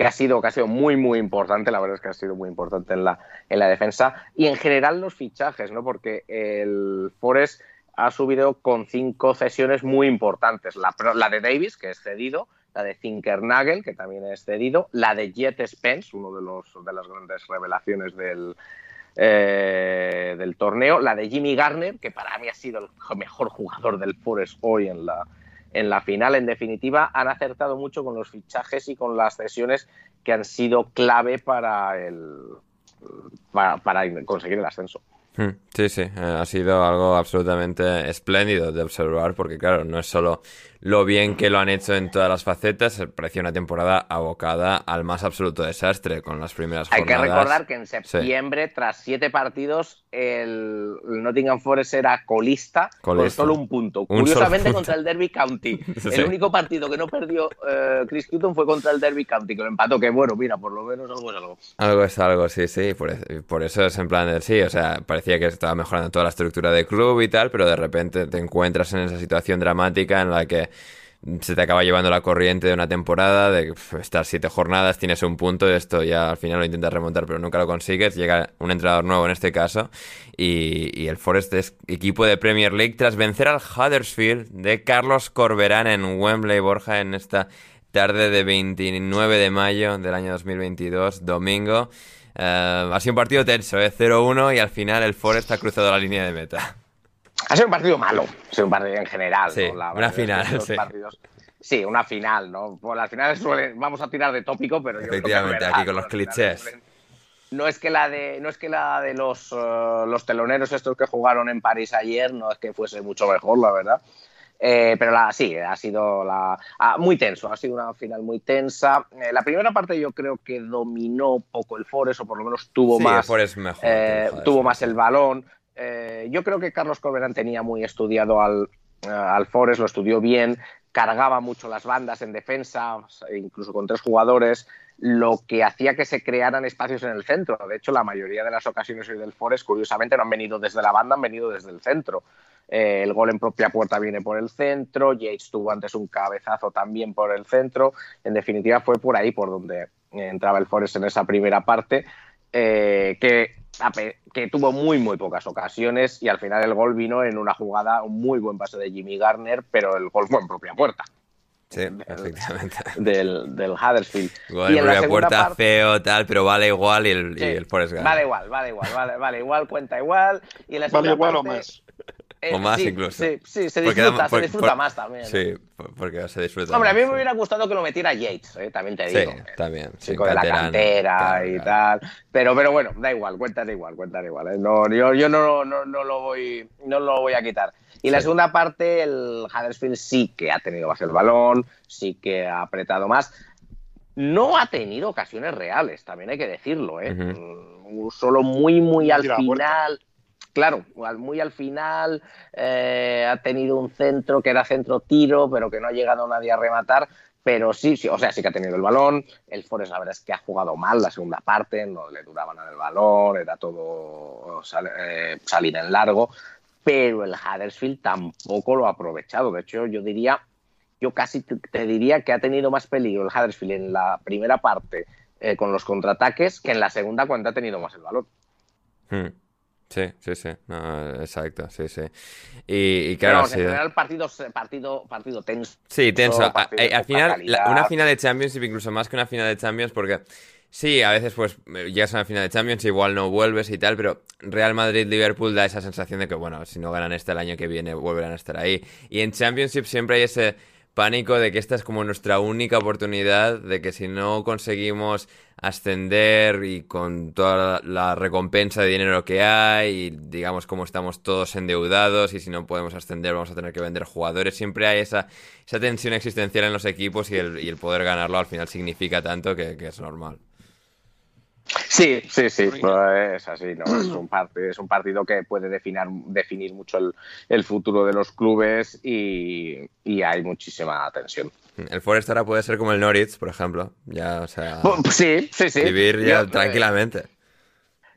Que ha sido que ha sido muy muy importante la verdad es que ha sido muy importante en la en la defensa y en general los fichajes no porque el Forest ha subido con cinco cesiones muy importantes. La, de Davis que es cedido la de Zinkernagel que también es cedido la de Jet Spence uno de los de las grandes revelaciones del eh, del torneo la de Jimmy Garner que para mí ha sido el mejor jugador del Forest hoy en la en la final. En definitiva, han acertado mucho con los fichajes y con las cesiones que han sido clave para el para, para conseguir el ascenso. Hmm, Sí, sí, eh, ha sido algo absolutamente espléndido de observar porque claro, no es solo lo bien que lo han hecho en todas las facetas, parecía una temporada abocada al más absoluto desastre con las primeras Hay que jornadas. recordar que en Sí. septiembre, tras siete partidos, el Nottingham Forest era colista, con Colista. solo un punto. Un Curiosamente punto. contra el Derby County. Sí. El único partido que no perdió eh, Chris Hutton fue contra el Derby County, que lo empató, que bueno, mira, por lo menos algo es algo. Algo es algo, sí, sí, por, por eso es en plan de sí, o sea, parecía que estaba mejorando toda la estructura del club y tal, pero de repente te encuentras en esa situación dramática en la que se te acaba llevando la corriente de una temporada, de estar siete jornadas, tienes un punto, esto ya al final lo intentas remontar, pero nunca lo consigues, llega un entrenador nuevo en este caso, y, y el Forest es equipo de Premier League tras vencer al Huddersfield de Carlos Corberán en Wembley, Borja, en esta tarde de 29 de mayo del año 2022, domingo. Eh, ha sido un partido tenso, ¿eh? 0-1 y al final el Forest ha cruzado la línea de meta. Ha sido un partido malo, ha sido un partido en general. Sí, ¿no? La una final, sí. partidos- Sí, una final, ¿no? Pues las finales suelen, vamos a tirar de tópico, pero yo creo que Efectivamente, aquí con los clichés. suelen- No es que la de, no es que la de los, eh, los teloneros estos que jugaron en París ayer, no es que fuese mucho mejor, la verdad. Eh, pero la, sí, ha sido la, ah, muy tenso, ha sido una final muy tensa. Eh, la primera parte yo creo que dominó un poco el Forest, o por lo menos tuvo Sí, más, el mejor. eh, tuvo más el balón. Eh, yo creo que Carlos Corberán tenía muy estudiado al, eh, al Forest, lo estudió bien, cargaba mucho las bandas en defensa, incluso con tres jugadores, lo que hacía que se crearan espacios en el centro. De hecho, la mayoría de las ocasiones hoy del Forest, curiosamente, no han venido desde la banda, han venido desde el centro. Eh, el gol en propia puerta viene por el centro, Yates tuvo antes un cabezazo también por el centro. En definitiva, fue por ahí por donde entraba el Forest en esa primera parte, eh, que, que tuvo muy, muy pocas ocasiones y al final el gol vino en una jugada, un muy buen pase de Jimmy Garner, pero el gol fue en propia puerta Sí, efectivamente. del, del Huddersfield. Igual y en la puerta parte- feo, tal, pero vale igual y el, y el Forest. Vale igual, vale igual, vale, vale igual, cuenta igual. Y en la Vale igual o más. Eh, o más sí, incluso. Sí, sí, se disfruta, da- se por- disfruta por- más también. Sí, por- porque se disfruta Hombre, a mí más, me hubiera gustado que lo metiera Yates, eh, también te Sí, digo. también. sí, chico de la cantera y tal. Pero, pero bueno, da igual, cuentan igual, cuentan igual. ¿eh? No, yo yo no, no, no lo voy, no lo voy a quitar. Y la segunda parte, el Huddersfield sí que ha tenido más el balón, sí que ha apretado más. No ha tenido ocasiones reales, también hay que decirlo. ¿eh? Mm, Solo muy, muy al final. Claro, muy al final eh, ha tenido un centro que era centro tiro, pero que no ha llegado nadie a rematar. Pero sí, sí, o sea, sí que ha tenido el balón. El Forest, la verdad es que ha jugado mal la segunda parte, no le duraba nada el balón, era todo eh, salir en largo. Pero el Huddersfield tampoco lo ha aprovechado. De hecho, yo diría, yo casi te, te diría que ha tenido más peligro el Huddersfield en la primera parte eh, con los contraataques que en la segunda cuando ha tenido más el balón. Hmm. Sí, sí, sí, no, exacto, sí, sí. Y, y claro, Pero sí. en general, partido, partido, partido tenso. Sí, tenso. Partido a- al final, la- una final de Championship, incluso más que una final de Champions, porque sí, a veces pues llegas a una final de Champions, igual no vuelves y tal, pero Real Madrid-Liverpool da esa sensación de que, bueno, si no ganan este el año que viene, volverán a estar ahí. Y en Championship siempre hay ese pánico de que esta es como nuestra única oportunidad, de que si no conseguimos ascender y con toda la recompensa de dinero que hay, y digamos como estamos todos endeudados y si no podemos ascender vamos a tener que vender jugadores, siempre hay esa, esa tensión existencial en los equipos y el, y el poder ganarlo al final significa tanto que, que es normal. Sí, sí, sí, es así, ¿no? Es un, partido, es un partido que puede definir, definir mucho el, el futuro de los clubes y, y hay muchísima tensión. El Forest ahora puede ser como el Norwich, por ejemplo, ya, o sea, Pues Sí, sí, sí. vivir ya Yo, eh, tranquilamente.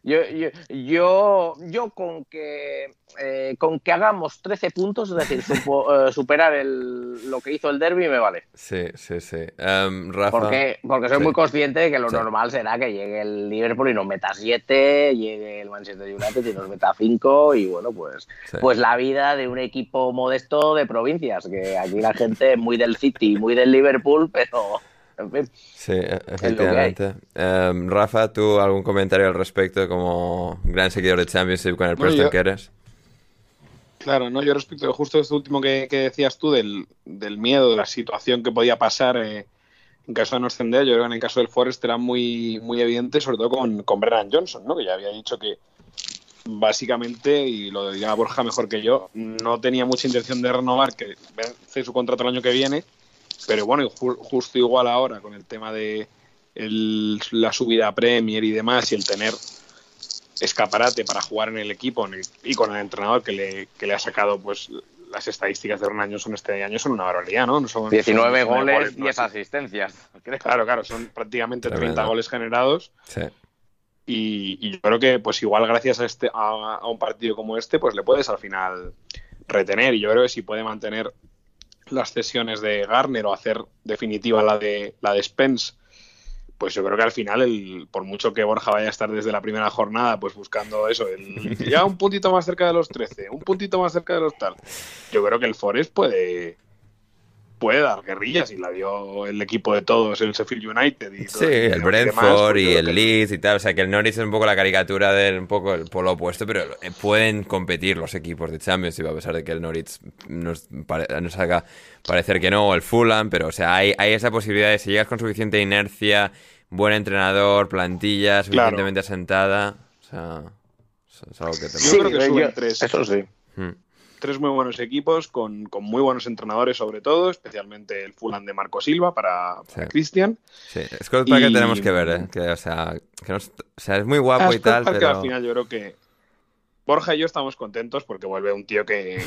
Yo, yo, yo, yo con que eh, con que hagamos 13 puntos, es decir, supo- eh, superar el, lo que hizo el derby me vale. Sí, sí, sí. Em, Rafa. Porque, porque soy Sí. muy consciente de que lo Sí. normal será que llegue el Liverpool y nos meta 7, llegue el Manchester United y nos meta 5 y bueno, pues, Sí. pues la vida de un equipo modesto de provincias, que aquí la gente es muy del City, muy del Liverpool, pero. Sí, e- efectivamente. Em, Rafa, ¿tú algún comentario al respecto como gran seguidor de Championship con el Bueno, Preston yo- que eres? Claro, no, yo respecto de justo esto último que, que decías tú del, del miedo, de la situación que podía pasar eh, en caso de no ascender, yo creo que en el caso del Forest era muy, muy evidente, sobre todo con, con Brennan Johnson, ¿no? que ya había dicho que básicamente, y lo dirá Borja mejor que yo, no tenía mucha intención de renovar, que vence su contrato el año que viene, pero bueno, ju- justo igual ahora con el tema de el- la subida a Premier y demás, y el tener escaparate para jugar en el equipo en el- y con el entrenador que le, que le ha sacado pues las estadísticas de Ronald Johnson este año son una barbaridad, ¿no? No son- 19 son goles, ¿no? 10 asistencias. creo. Claro, claro, son prácticamente Tremendo. 30 goles generados Sí. y, y yo creo que pues igual gracias a este a, a un partido como este pues le puedes al final retener y yo creo que si puede mantener las cesiones de Garner o hacer definitiva la de la de Spence pues yo creo que al final el, por mucho que Borja vaya a estar desde la primera jornada pues buscando eso el, ya un puntito más cerca de los 13 un puntito más cerca de los tal yo creo que el Forest puede puede dar guerrillas y la dio el equipo de todos el Sheffield United y todo- Sí, el Brentford pues y el Leeds y tal. O sea, que el Norwich es un poco la caricatura del un poco el polo opuesto, pero eh, pueden competir los equipos de Championship, a pesar de que el Norwich nos, pare- nos haga parecer que no, o el Fulham, pero o sea, hay, hay esa posibilidad de si llegas con suficiente inercia, buen entrenador, plantilla suficientemente asentada. O sea, es- algo que te Yo creo que yo- tres. Eso sí. Hmm. Tres muy buenos equipos con, con muy buenos entrenadores sobre todo, especialmente el Fulham de Marco Silva para, para Sí. Cristian. Sí, Scott Parker Y- tenemos que ver, ¿eh? Que, o, sea, que nos- o sea, es muy guapo Ah, y tal, Parker pero... al final yo creo que Borja y yo estamos contentos porque vuelve un tío que,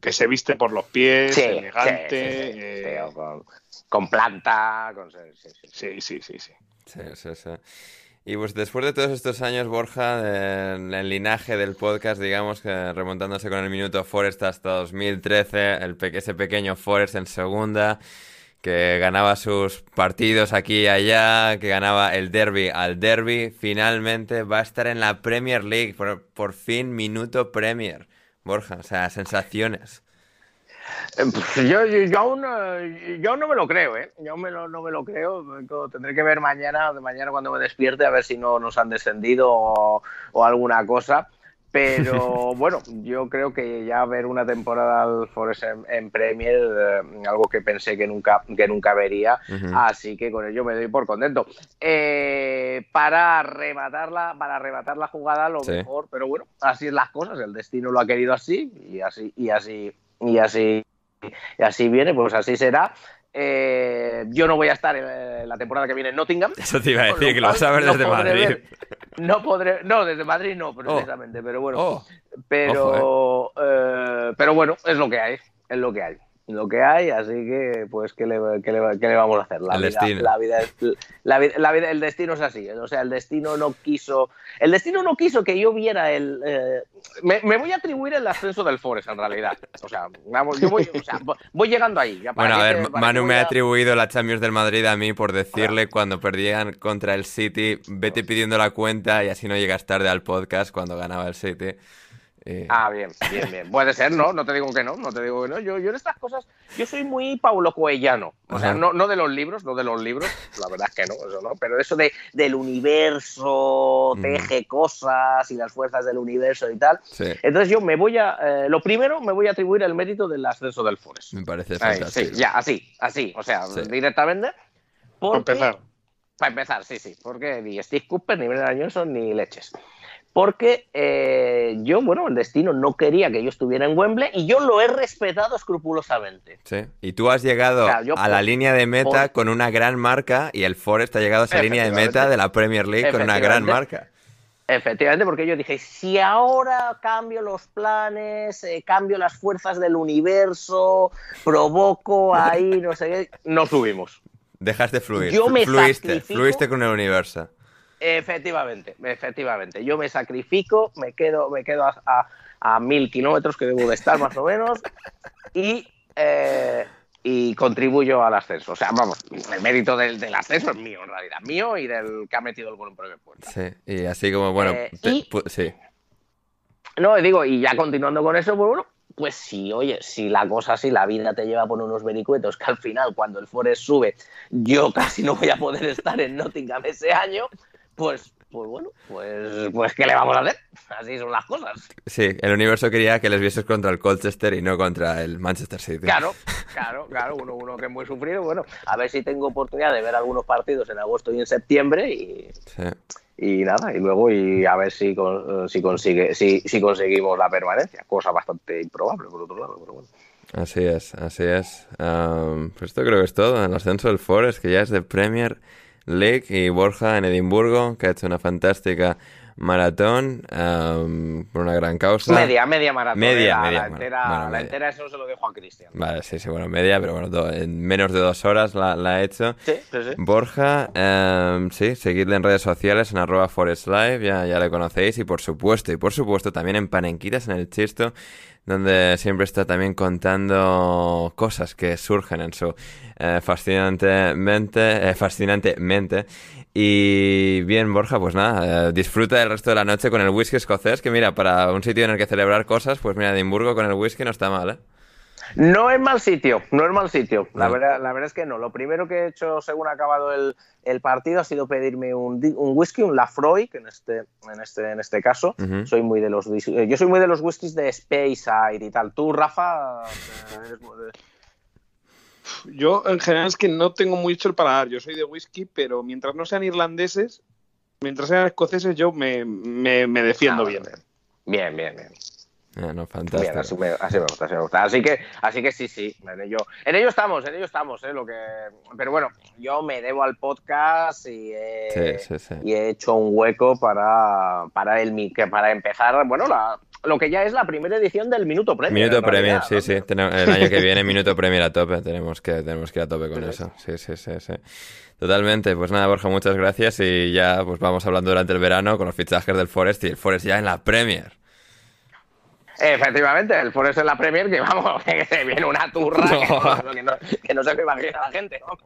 que se viste por los pies, Sí, elegante. sí, sí, sí, eh, con, con planta, con... sí, sí, sí. sí, sí, sí, sí. Sí, sí, sí. Y pues después de todos estos años, Borja, del el linaje del podcast, digamos, que remontándose con el minuto Forest hasta 2013, el pe- ese pequeño Forest en segunda, que ganaba sus partidos aquí y allá, que ganaba el derby al derby, finalmente va a estar en la Premier League, por, por fin minuto Premier. Borja, o sea, sensaciones. Pues Yo, yo, yo aún, yo no me lo creo, ¿eh? Yo me lo- no me lo creo. Tendré que ver mañana, de mañana cuando me despierte, a ver si no nos han descendido o, o alguna cosa. Pero bueno, yo creo que ya ver una temporada al Forest en, en Premier, eh, algo que pensé que nunca, que nunca vería, Ujú. así que con ello me doy por contento. Eh, para rematarla, para rematar la jugada, lo Sí. mejor, pero bueno, así es las cosas, el destino lo ha querido así, y así, y así, y así, y así viene, pues así será. Eh, yo no voy a estar en la temporada que viene en Nottingham. Eso te iba a decir, que lo vas a ver no desde Madrid. ver- no podré, no, desde Madrid no, precisamente, pero bueno, Oh, pero, eh, pero bueno, es lo que hay, es lo que hay. Lo que hay, así que, pues, ¿qué le, qué le- qué le vamos a hacer? La El vida, destino. La vida, es- la vida- la vida- el destino es así, o sea, el destino no quiso, el destino no quiso que yo viera el, eh, me, me voy a atribuir el ascenso del Forest, en realidad, o sea, vamos, yo voy, o sea, vo- voy llegando ahí. ya para Bueno, a ver, Manu me ha atribuido la Champions del Madrid a mí por decirle cuando perdían contra el City, vete pidiendo la cuenta y así no llegas tarde al podcast cuando ganaba el City. Y- Ah, bien, bien, bien. Puede ser, ¿no? No te digo que no, no te digo que no. Yo, yo en estas cosas, yo soy muy Paulo Coellano. O sea, Ajá. no, no de los libros, no de los libros, la verdad es que no, eso no. Pero eso de, del universo, teje cosas y las fuerzas del universo y tal. Sí, Entonces yo me voy a, eh, lo primero me voy a atribuir el mérito del ascenso del Forest. me parece Ahí, fantástico. sí, ya, así, así, o sea, Sí. directamente. Para Porque, empezar. para empezar, sí, sí, porque ni Steve Cooper, ni Brendan Johnson, ni leches. Porque eh, yo, bueno, el destino no quería que yo estuviera en Wembley y yo lo he respetado escrupulosamente. Sí. Y tú has llegado yo a la línea de meta con una gran marca y el Forest ha llegado a esa línea de meta de la Premier League con una gran marca. Efectivamente, porque yo dije, si ahora cambio los planes, eh, cambio las fuerzas del universo, provoco ahí, no sé qué, no subimos. Dejaste fluir. Yo me fluiste, sacrifico- fluiste con el universo. Efectivamente, efectivamente. Yo me sacrifico, me quedo, me quedo a, a- a mil kilómetros que debo de estar más o menos y, eh, y contribuyo al ascenso. O sea, vamos, el mérito del, del ascenso es mío en realidad, mío y del que ha metido el gol en primer puerta. Sí. Y así como, bueno, Eh, te- y- sí. No, digo, y ya continuando con eso, pues bueno, pues sí, oye, si la cosa así, la vida te lleva por unos vericuetos, que al final, cuando el Forest sube, yo casi no voy a poder estar en Nottingham ese año, pues, pues bueno, pues, pues ¿qué le vamos a hacer? Así son las cosas. Sí, el universo quería que les vieses contra el Colchester y no contra el Manchester City. Claro, claro, claro, uno, uno que es muy sufrido, bueno, a ver si tengo oportunidad de ver algunos partidos en agosto y en septiembre y, Sí. y nada, y luego y a ver si, con- si consigue, si, si conseguimos la permanencia, cosa bastante improbable por otro lado, pero bueno. Así es, así es. Am, pues esto creo que es todo. El ascenso del Forest, que ya es de Premier League, y Borja en Edimburgo, que ha hecho una fantástica maratón am, por una gran causa. Media, media maratón. Media, la, media, la entera, bueno, la entera eso se lo dejo a Cristian. Vale, sí, sí, bueno, media, pero bueno, en menos de dos horas la, la ha hecho. Sí, sí, sí. Borja, em, sí, seguidle en redes sociales en arroba forestlive, ya, ya le conocéis, y por supuesto, y por supuesto también en Panenquitas, en el Chisto, donde siempre está también contando cosas que surgen en su eh, fascinantemente, eh, fascinante mente. Y bien, Borja, pues nada, eh, disfruta del resto de la noche con el whisky escocés, que mira, para un sitio en el que celebrar cosas, pues mira, Edimburgo con el whisky no está mal, ¿eh? No es mal sitio, no es mal sitio. La, verdad, la verdad es que no. Lo primero que he hecho según ha acabado el, el partido ha sido pedirme un, whisky, un Lafroy, que en este, en este, en este caso soy muy de los eh, yo soy muy de los whiskies de Speyside y tal. Tú, Rafa, eh, eres muy de- Yo en general es que no tengo mucho el paladar. Yo soy de whisky, pero mientras no sean irlandeses, mientras sean escoceses, yo me, me- me defiendo Ah, bien. bien, bien, bien. Eh, no, Bien, fantástico. así me, así me gusta, así me gusta. Así que, así que sí, sí, en ello, en ello estamos, en ello estamos, ¿eh? Lo que, pero bueno, yo me debo al podcast y he, Sí, sí, sí. y he hecho un hueco para, para, el, que para empezar, bueno, la, lo que ya es la primera edición del Minuto Premier. Minuto realidad, sí, ¿no? sí. Tenemos- el año que viene, Minuto Premier a tope. Tenemos que, tenemos que ir a tope con eso. Sí, sí, sí, sí. Totalmente. Pues nada, Borja, muchas gracias. Y ya pues vamos hablando durante el verano con los fichajes del Forest y el Forest ya en la Premier. Efectivamente, el Forest en la Premier, que vamos, que se viene una turra que, No. que no, que no se lo imagina la gente, vamos.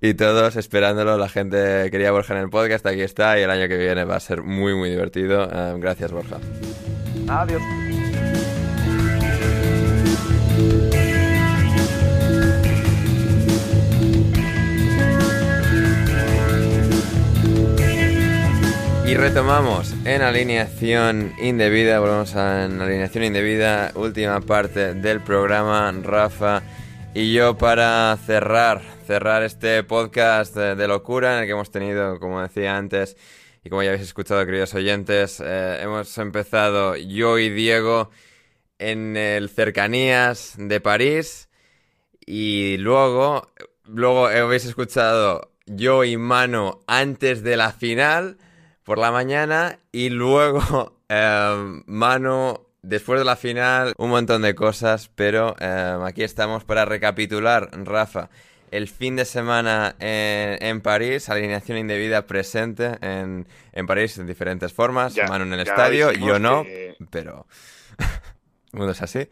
Y todos esperándolo. La gente quería Borja en el podcast. Aquí está. Y el año que viene va a ser muy, muy divertido. Eh, gracias, Borja. Adiós. Y retomamos en alineación indebida, volvemos a en alineación indebida, última parte del programa, Rafa y yo para cerrar, cerrar este podcast de, de locura en el que hemos tenido, como decía antes, y como ya habéis escuchado, queridos oyentes, eh, hemos empezado yo y Diego en el cercanías de París y luego, luego habéis escuchado yo y Manu antes de la final por la mañana y luego eh, Manu después de la final, un montón de cosas, pero eh, aquí estamos para recapitular, Rafa. El fin de semana en, en París, alineación indebida presente en, en París en diferentes formas. Ya- Manu en el estadio, yo no, que- pero. mundo es así.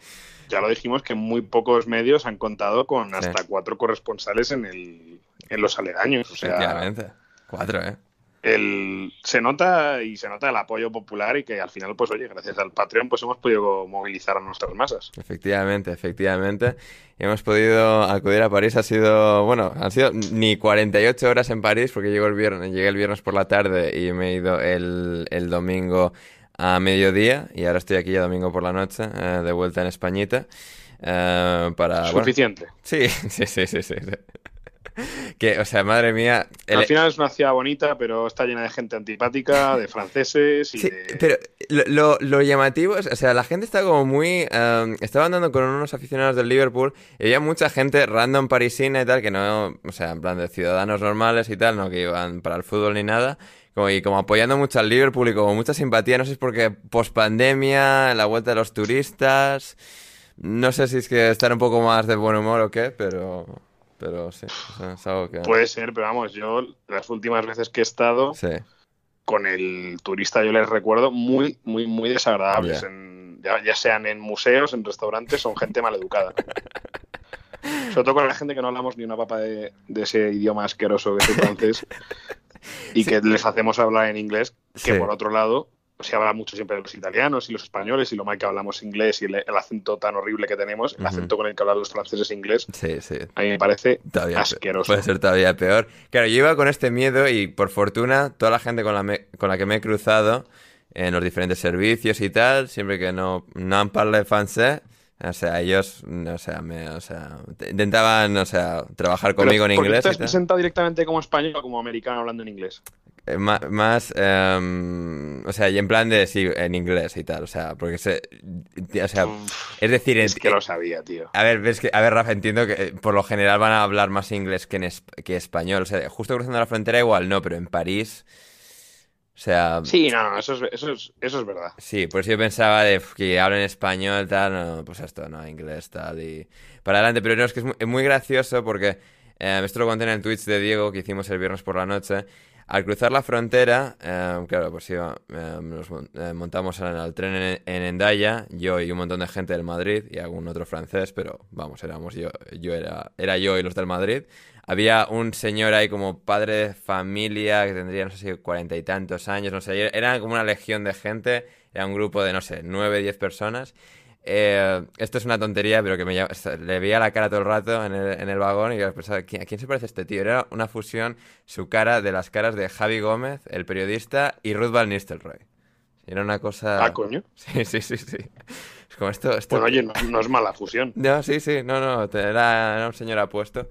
Ya lo dijimos que muy pocos medios han contado con Sí. hasta cuatro corresponsales en, el, en los aledaños. O sea. Cuatro, ¿eh? El, se nota y se nota el apoyo popular y que al final, pues oye, gracias al Patreon, pues hemos podido movilizar a nuestras masas. Efectivamente, efectivamente. Hemos podido acudir a París. Ha sido, bueno, han sido ni 48 horas en París porque llego el viernes, llegué el viernes por la tarde y me he ido el, el domingo a mediodía y ahora estoy aquí ya domingo por la noche, eh, de vuelta en Españita. eh, para, bueno, Suficiente. sí, sí, sí, sí, sí, sí. Que, o sea, madre mía. el- Al final es una ciudad bonita, pero está llena de gente antipática, de franceses y Sí, de... pero lo, lo- llamativo es, o sea, la gente está como muy... eh, estaba andando con unos aficionados del Liverpool y había mucha gente random parisina y tal, que no, o sea, en plan de ciudadanos normales y tal, no que iban para el fútbol ni nada, y como apoyando mucho al Liverpool y como mucha simpatía, no sé si es porque post-pandemia, la vuelta de los turistas, no sé si es que estar un poco más de buen humor o qué, pero... Pero sí, es algo que... Puede ser, pero vamos, yo las últimas veces que he estado Sí, con el turista, yo les recuerdo muy, muy, muy desagradables. Ya. En- ya, ya sean en museos, en restaurantes, son gente maleducada. Sobre todo con la gente que no hablamos ni una papa de, de ese idioma asqueroso que es el francés y que les hacemos hablar en inglés, que Sí. por otro lado se habla mucho siempre de los italianos y los españoles y lo mal que hablamos inglés y el, el acento tan horrible que tenemos, el acento con el que hablan los franceses inglés, sí, sí. a mí me parece Todavía asqueroso. Puede ser todavía peor. Claro, yo iba con este miedo y por fortuna toda la gente con la, me- con la que me he cruzado en los diferentes servicios y tal, siempre que no, no han parlé francés, o sea, ellos, o sea, me, o sea, te- intentaban, o sea, trabajar Pero, conmigo en ¿por qué inglés te has presentado directamente como español o como americano hablando en inglés? Eh, Más, em, o sea, y en plan de, sí, en inglés y tal, o sea, porque se, o sea, es decir, Es que lo sabía, tío. A ver, ves que, a ver, Rafa, entiendo que eh, por lo general van a hablar más inglés que, en es- que español. O sea, justo cruzando la frontera igual no, pero en París. O sea. Sí, no, eso es, eso es, eso es verdad. Sí, por eso yo pensaba de "Uf, que hablen español, tal, no, pues esto, no, inglés, tal, y para adelante. Pero no, es que es muy, es muy gracioso porque eh, esto lo conté en el Twitch de Diego que hicimos el viernes por la noche. Al cruzar la frontera, eh, claro, pues iba, eh, nos eh, montamos en el tren en, en Endaya, yo y un montón de gente del Madrid y algún otro francés, pero vamos, éramos yo, yo era, era yo y los del Madrid. Había un señor ahí como padre de familia que tendría, no sé si cuarenta y tantos años, no sé, era como una legión de gente, era un grupo de, no sé, nueve, diez personas. Eh, esto es una tontería, pero que me llama- le veía la cara todo el rato en el, en el vagón y pensaba, ¿quién- ¿a quién se parece este tío? Era una fusión, su cara, de las caras de Javi Gómez, el periodista, y Ruth Van Nistelrooy. Era una cosa... Ah, coño. Sí, sí, sí, sí. Como esto... esto... Bueno, oye, no, no es mala fusión. No, sí, sí, no, no, era, era un señor apuesto.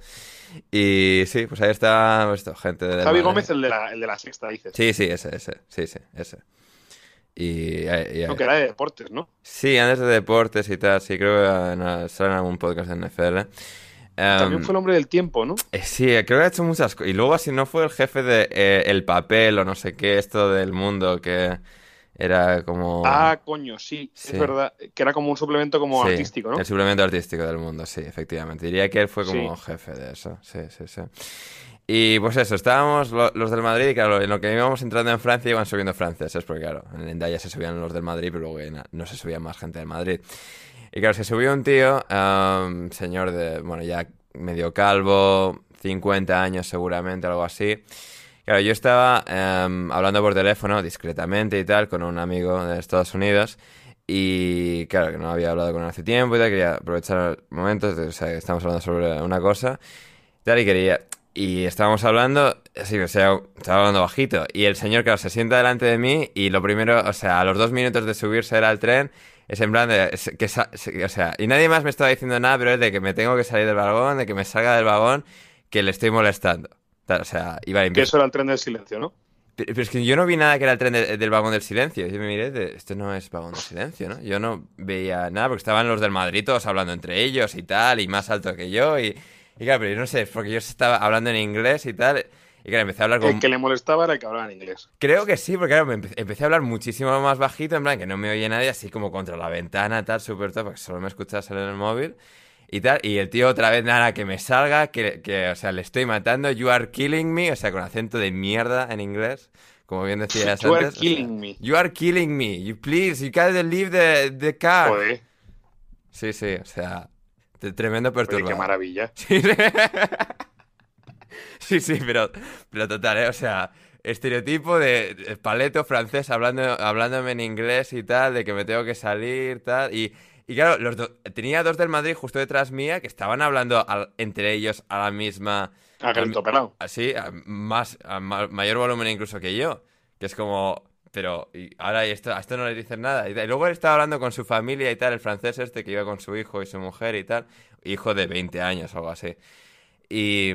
Y sí, pues ahí está pues esto, gente de... Javi. Gómez, el de la, el de la sexta, dices. Sí, sí, ese, ese, sí, sí, ese. Y, y- y- No, que era de deportes, ¿no? Sí, antes de deportes y tal, sí, creo que sale en algún podcast de NFL. También Em, fue el hombre del tiempo, ¿no? eh, Sí, creo que ha hecho muchas cosas. Y luego así no fue el jefe de eh, El Papel o no sé qué, esto del mundo que era como... Ah, coño, sí, Sí. es verdad. Que era como un suplemento como Sí, artístico, ¿no? El suplemento artístico del mundo, sí, efectivamente. Diría que él fue como Sí. jefe de eso, sí, sí, sí. Y pues eso, estábamos lo- los del Madrid y claro, en lo que íbamos entrando en Francia iban subiendo franceses, porque claro, en Endaya se subían los del Madrid, pero luego na- no se subía más gente del Madrid. Y claro, se subió un tío, am, señor de, bueno, ya medio calvo, 50 años seguramente, algo así. Claro, yo estaba em, hablando por teléfono discretamente y tal con un amigo de Estados Unidos y claro, que no había hablado con él hace tiempo y tal, quería aprovechar el momento, o sea, que estamos hablando sobre una cosa y tal y quería... Y estábamos hablando, sí, o sea, estaba hablando bajito y el señor, claro, se sienta delante de mí y lo primero, o sea, a los dos minutos de subirse él al tren, es en plan de, que, o sea, y nadie más me estaba diciendo nada, pero es de que me tengo que salir del vagón, de que me salga del vagón, que le estoy molestando. Tal, O sea, iba a Que eso era el tren del silencio, ¿no? pero, pero es que yo no vi nada que era el tren de- del vagón del silencio. Yo me miré de, esto no es vagón del silencio, ¿no? Yo no veía nada porque estaban los del Madrid todos hablando entre ellos y tal, y más alto que yo. Y, y claro, pero yo no sé, porque yo estaba hablando en inglés y tal. Y claro, empecé a hablar con... El que le molestaba era el que hablaba en inglés. Creo que sí, porque claro, me empe- empecé a hablar muchísimo más bajito, en plan que no me oye nadie, así como contra la ventana, tal, súper top, porque solo me escuchas en el móvil y tal. Y el tío otra vez, nada, que me salga, que, que, o sea, le estoy matando, you are killing me, o sea, con acento de mierda en inglés, como bien decías You are antes. o sea, killing me. You are killing me, you please, you can't leave the, the car. Joder, Sí, sí, o sea, tremendo oye, perturbador. qué maravilla. Sí, sí. Sí, sí, pero, pero total, ¿eh? O sea, estereotipo de, de paleto francés hablando, hablándome en inglés y tal, de que me tengo que salir, tal. Y, y claro, los do- tenía dos del Madrid justo detrás mía que estaban hablando al- entre ellos a la misma... A grito pelado. Así, a más, a ma- mayor volumen incluso que yo. Que es como, pero y ahora esto, a esto no le dicen nada. Y. Y luego él estaba hablando con su familia y tal, el francés este que iba con su hijo y su mujer y tal. Hijo de 20 años o algo así. Y,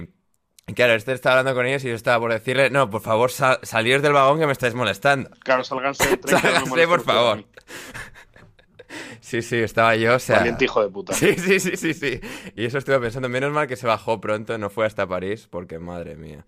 y claro, este estaba hablando con ellos y yo estaba por decirle, no, por favor, sal- salíos del vagón que me estáis molestando. Claro, salganse del tren. que no me Sálganse, molesten por favor. Sí, sí, estaba yo, o sea... Valiente hijo de puta. Sí, sí, sí, sí, sí. Y eso estuve pensando, menos mal que se bajó pronto, no fue hasta París, porque madre mía.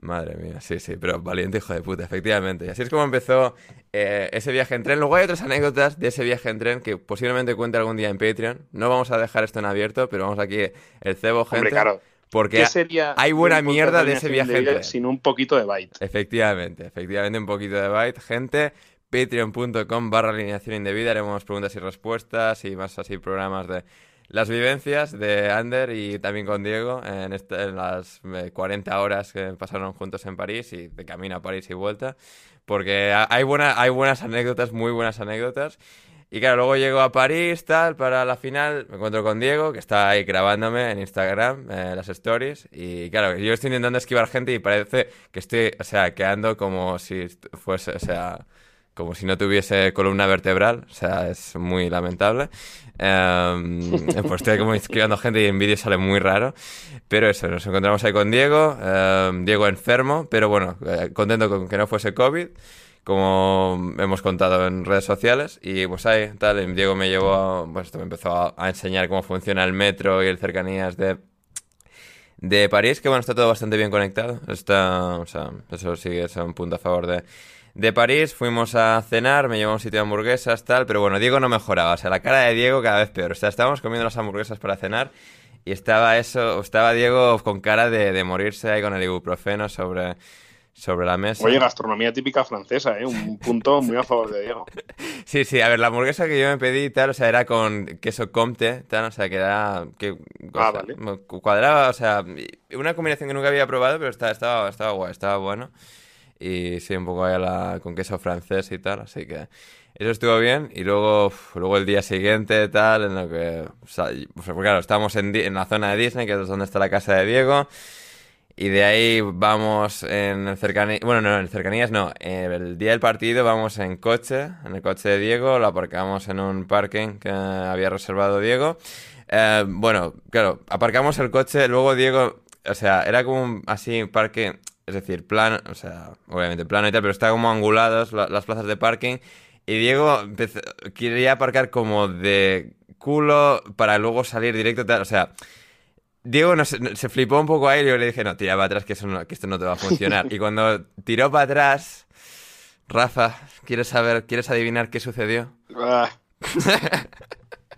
Madre mía, sí, sí, pero valiente hijo de puta, efectivamente. Y así es como empezó eh, ese viaje en tren. Luego hay otras anécdotas de ese viaje en tren que posiblemente cuente algún día en Patreon. No vamos a dejar esto en abierto, pero vamos aquí el cebo, gente. Hombre, claro. Porque ¿Qué sería hay buena mierda de ese viaje en vida tren. Sin un poquito de byte. Efectivamente, efectivamente, un poquito de byte. Gente, patreon.com barra alineación indebida. Haremos preguntas y respuestas y más así programas de las vivencias de Ander y también con Diego en, este- en las eh, 40 horas que pasaron juntos en París y de camino a París y vuelta. Porque ha- hay, buena, hay buenas anécdotas, muy buenas anécdotas. Y claro, luego llego a París, tal, para la final, me encuentro con Diego, que está ahí grabándome en Instagram, eh, las stories, y claro, yo estoy intentando esquivar gente y parece que estoy, o sea, que ando como si fuese, o sea, como si no tuviese columna vertebral, o sea, es muy lamentable. Em, pues estoy como esquivando gente y en vídeo sale muy raro, pero eso, nos encontramos ahí con Diego, em, Diego enfermo, pero bueno, eh, contento con que no fuese COVID como hemos contado en redes sociales. Y pues ahí, tal, y Diego me llevó, a- pues me empezó a, a enseñar cómo funciona el metro y el cercanías de, de París, que bueno, está todo bastante bien conectado. Está, o sea, eso sí es un punto a favor de, de París. Fuimos a cenar, me llevó a un sitio de hamburguesas, tal, pero bueno, Diego no mejoraba. O sea, la cara de Diego cada vez peor. O sea, estábamos comiendo las hamburguesas para cenar. Y estaba eso, estaba Diego con cara de, de morirse ahí con el ibuprofeno sobre, sobre la mesa. Oye, gastronomía típica francesa, ¿eh? Un punto muy a favor de Diego. Sí, sí, a ver, la hamburguesa que yo me pedí tal, o sea, era con queso comte, tal, o sea, que era... Que, o Ah, sea, vale. cu- Cuadraba, o sea, una combinación que nunca había probado, pero estaba, estaba, estaba guay, estaba bueno. Y sí, un poco ahí a la, con queso francés y tal, así que eso estuvo bien. Y luego, luego el día siguiente, tal, en lo que... O sea, pues, claro, estábamos en, en la zona de Disney, que es donde está la casa de Diego. Y de ahí vamos en cercanías, bueno, no, en cercanías no, el día del partido vamos en coche, en el coche de Diego, lo aparcamos en un parking que había reservado Diego. Eh, bueno, claro, aparcamos el coche, luego Diego, o sea, era como un, así un parque, es decir, plano, o sea, obviamente plano y tal, pero está como angulados la- las plazas de parking. Y Diego empezó- quería aparcar como de culo para luego salir directo, tal, o sea, Diego no se, se flipó un poco ahí y yo le dije, no, tira para atrás que, eso no- que esto no te va a funcionar. y cuando tiró para atrás, Rafa, ¿quieres saber, quieres adivinar qué sucedió?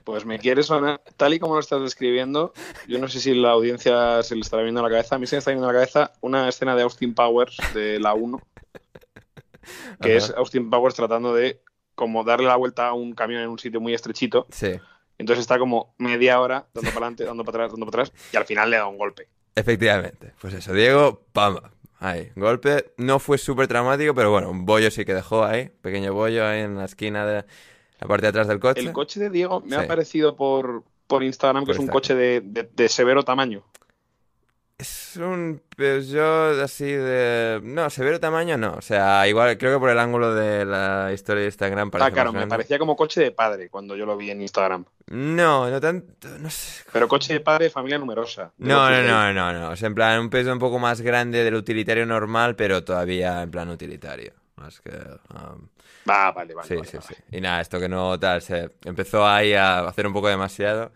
Pues me quiere sonar, tal y como lo estás describiendo, yo no sé si la audiencia se le estará viendo a la cabeza, a mí se me está viendo a la cabeza una escena de Austin Powers de la 1, que Ajá. es Austin Powers tratando de como darle la vuelta a un camión en un sitio muy estrechito, Sí. entonces está como media hora dando para adelante, dando para atrás, dando para atrás, y al final le da un golpe. Efectivamente. Pues eso, Diego, pam. Ahí, golpe. No fue súper traumático, pero bueno, un bollo sí que dejó ahí. Pequeño bollo ahí en la esquina de la parte de atrás del coche. El coche de Diego me Sí. ha parecido por, por Instagram que Por es un Instagram. coche de, de- de severo tamaño. Es un Peugeot así de... No, severo tamaño no. O sea, igual, creo que por el ángulo de la historia de Instagram parece Ah, claro, me parecía como coche de padre cuando yo lo vi en Instagram. No, no tanto... No sé. Pero coche de padre de familia numerosa. De No, no, no, no, no. O sea, en plan, un peso un poco más grande del utilitario normal, pero todavía en plan utilitario. Más que... um, Va, vale, vale. sí, vale, sí, vale. sí. Y nada, esto que no tal, se empezó ahí a hacer un poco demasiado.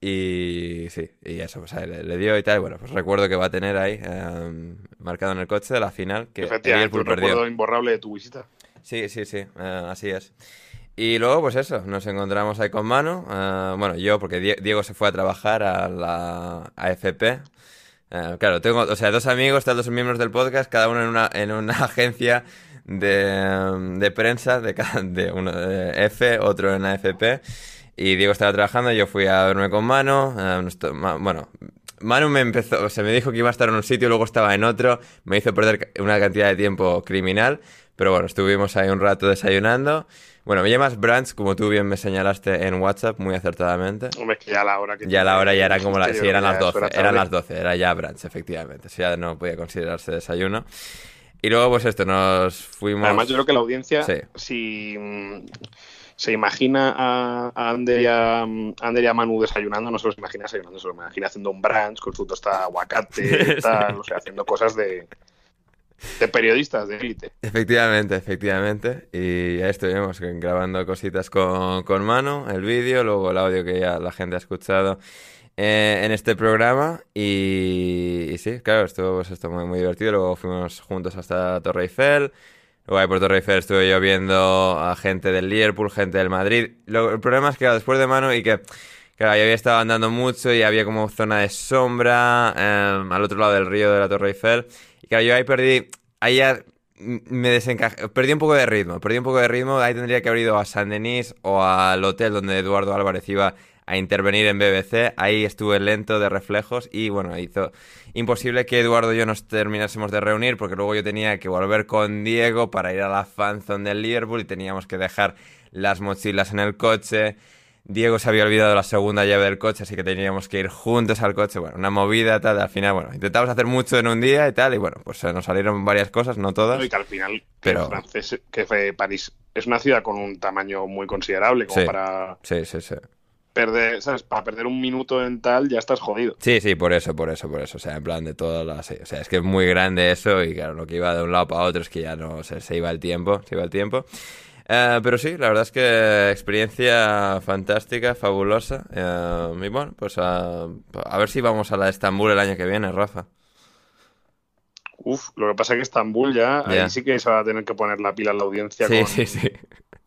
Y sí, y eso, pues ahí le, le dio y tal. y Bueno, pues recuerdo que va a tener ahí. em, marcado en el coche de la final que Efectivamente, un perdió. recuerdo imborrable de tu visita. Sí, sí, sí, eh, así es. Y luego, pues eso, nos encontramos ahí con Manu. eh, bueno, yo, porque Die- Diego se fue a trabajar a la AFP. Eh, claro, tengo, o sea, dos amigos, tal, dos miembros del podcast, cada uno en una, en una agencia de, de prensa, de, de uno de F, otro en AFP. Y Diego estaba trabajando, yo fui a verme con Manu. eh, nos to- ma- bueno, Manu me empezó, o sea, me dijo que iba a estar en un sitio, luego estaba en otro, me hizo perder una cantidad de tiempo criminal, pero bueno, estuvimos ahí un rato desayunando. Bueno, me llamas Branch, como tú bien me señalaste en WhatsApp, muy acertadamente. Hombre, es que ya la hora que Ya la hora ya era como la, dijiste, sí, eran las que ya 12, eso era eran las 12, era ya brunch, efectivamente, eso ya no podía considerarse desayuno. Y luego, pues esto, nos fuimos... Además, yo creo que la audiencia, Sí. si mm, se imagina a, a Ander y a, mm, a Ander y a Manu desayunando, no se los imagina desayunando, se los imagina haciendo un brunch con su tostada de aguacate, tal, o sea, haciendo cosas de, de periodistas de élite. Efectivamente, efectivamente. Y ya estuvimos grabando cositas con, con mano, el vídeo, luego el audio que ya la gente ha escuchado eh, en este programa. Y, sí, claro, estuvo pues, esto muy, divertido. Luego fuimos juntos hasta Torre Eiffel. Luego ahí por Torre Eiffel estuve yo viendo a gente del Liverpool, gente del Madrid. Lo- el problema es que después de mano y que... Claro, yo había estado andando mucho y había como zona de sombra eh, al otro lado del río de la Torre Eiffel. Y claro, yo ahí perdí, ahí ya me desencajé, perdí un poco de ritmo, perdí un poco de ritmo. Ahí tendría que haber ido a San Denis o al hotel donde Eduardo Álvarez iba a intervenir en BBC. Ahí estuve lento de reflejos y bueno, hizo imposible que Eduardo y yo nos terminásemos de reunir porque luego yo tenía que volver con Diego para ir a la fanzone del Liverpool y teníamos que dejar las mochilas en el coche. Diego se había olvidado la segunda llave del coche, así que teníamos que ir juntos al coche. Bueno, una movida, tal. Al final, bueno, intentamos hacer mucho en un día y tal. Y bueno, pues nos salieron varias cosas, no todas. Y que al final, que Pero- francés, que París es una ciudad con un tamaño muy considerable, como Sí. para Sí, sí, sí. Perder, ¿sabes? Para perder un minuto en tal, ya estás jodido. Sí, sí, por eso, por eso, por eso. O sea, en plan de todas las... O sea, es que es muy grande eso y claro, lo que iba de un lado para otro es que ya no... Se, se iba el tiempo, se iba el tiempo. Eh, pero sí, la verdad es que experiencia fantástica, fabulosa. Eh, y bueno, pues a, a ver si vamos a la de Estambul el año que viene, Rafa. Uf, lo que pasa es que Estambul ya, ahí sí que se va a tener que poner la pila en la audiencia Sí, con, sí, sí.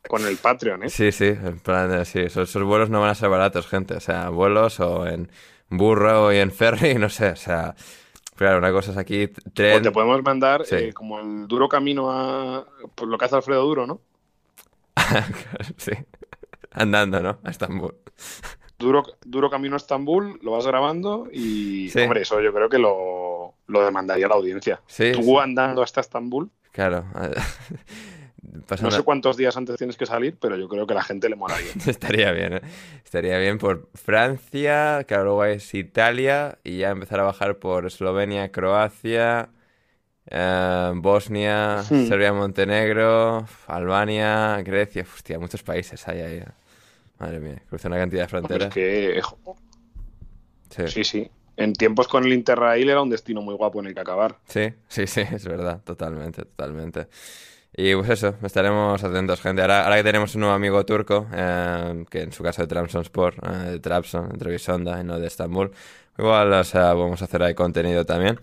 Con el Patreon, ¿eh? Sí, sí, en plan, de- sí, esos, esos vuelos no van a ser baratos, gente. O sea, vuelos o en burro o en ferry, no sé, o sea... Claro, una cosa es aquí, O tren... te podemos mandar Sí. eh, como el duro camino a pues, lo que hace Alfredo Duro, ¿no? sí, andando, ¿no? A Estambul. Duro, duro camino a Estambul, lo vas grabando y, Sí. hombre, eso yo creo que lo, lo demandaría la audiencia. Sí, Tú andando hasta Estambul, Claro. no sé cuántos días antes tienes que salir, pero yo creo que a la gente le molaría. Estaría bien, ¿eh? Estaría bien por Francia, claro, luego es Italia y ya empezar a bajar por Eslovenia, Croacia, eh, Bosnia, Hmm. Serbia, Montenegro, Albania, Grecia. Hostia, muchos países hay ahí. ¿eh? Madre mía, cruza una cantidad de fronteras. es que, jo, Sí. sí, sí. En tiempos con el Interrail era un destino muy guapo en el que acabar. Sí, sí, sí, es verdad, totalmente, totalmente. Y pues eso, estaremos atentos, gente. Ahora, que tenemos un nuevo amigo turco, eh, que en su caso de Trabzonspor, eh, de Trabzon, de Trebisonda y no de Estambul, igual, o sea, vamos a hacer ahí contenido también.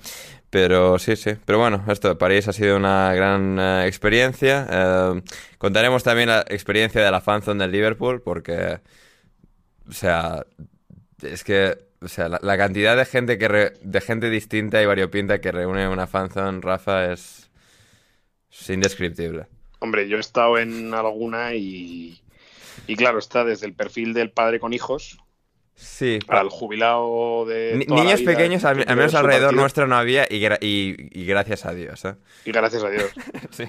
Pero sí, sí. Pero bueno, esto, París ha sido una gran eh, experiencia. Eh, contaremos también la experiencia de la fanzone del Liverpool, porque, o sea, es que, o sea, la, cantidad de gente que de gente distinta y variopinta que reúne una fanzone, Rafa, es, es indescriptible. Hombre, yo he estado en alguna y, y claro, está desde el perfil del padre con hijos Sí, para el jubilado de Ni- niños vida pequeños, al, menos alrededor partido. nuestro no había y, gra- y- y gracias a Dios, ¿eh? Y gracias a Dios. Sí,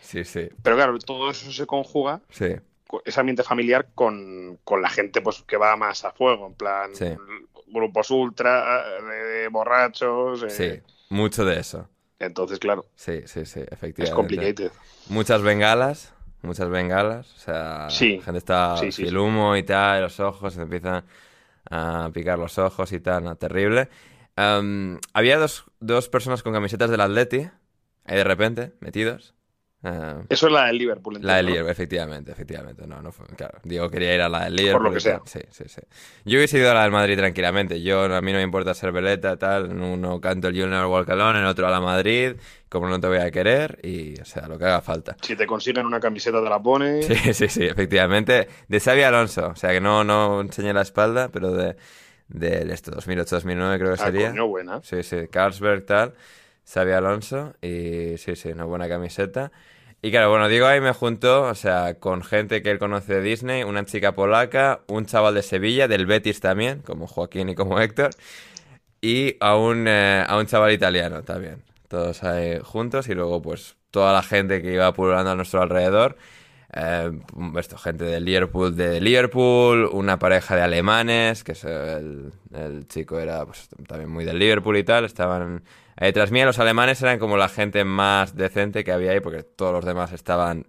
sí, sí. Pero claro, todo eso se conjuga, Sí, ese ambiente familiar, con, con la gente pues que va más a fuego, en plan Sí. grupos ultra, de, de borrachos. eh, sí, mucho de eso. Entonces, claro, Sí, sí, sí, es efectivamente. complicated. Muchas bengalas, muchas bengalas, o sea, Sí, la gente está sí, sí, el humo y tal, los ojos, se empiezan a picar los ojos y tal, no, terrible. Había dos, dos personas con camisetas del Atleti, ahí de repente, metidos, Eh, Eso es la del Liverpool. la del entiendo, ¿no? Liverpool, efectivamente, efectivamente. No, no fue, claro. Digo, quería ir a la del Liverpool. lo que tal. Sí, sí, sí. Yo hubiese ido a la del Madrid tranquilamente. Yo, a mí no me importa ser veleta, tal. En uno canto el Never Walk Alone, en otro a la Madrid. Como no te voy a querer. Y, o sea, lo que haga falta. Si te consiguen una camiseta te la pones. Sí, sí, sí, efectivamente. De Xavi Alonso. O sea, que no, no enseñé la espalda, pero de, de esto, 2008-2009 creo que Ah, sería. coño, buena. Sí, sí, Carlsberg tal, Xavi Alonso y sí, sí, una buena camiseta. Y claro, bueno, Diego ahí me juntó, o sea, con gente que él conoce de Disney, una chica polaca, un chaval de Sevilla, del Betis también, como Joaquín y como Héctor, y a un, eh, a un chaval italiano también. Todos ahí juntos y luego pues toda la gente que iba pululando a nuestro alrededor. Eh, esto, gente de Liverpool, de Liverpool, una pareja de alemanes, que es el chico era pues, también muy del Liverpool y tal, estaban ahí detrás mía. Los alemanes eran como la gente más decente que había ahí, porque todos los demás estaban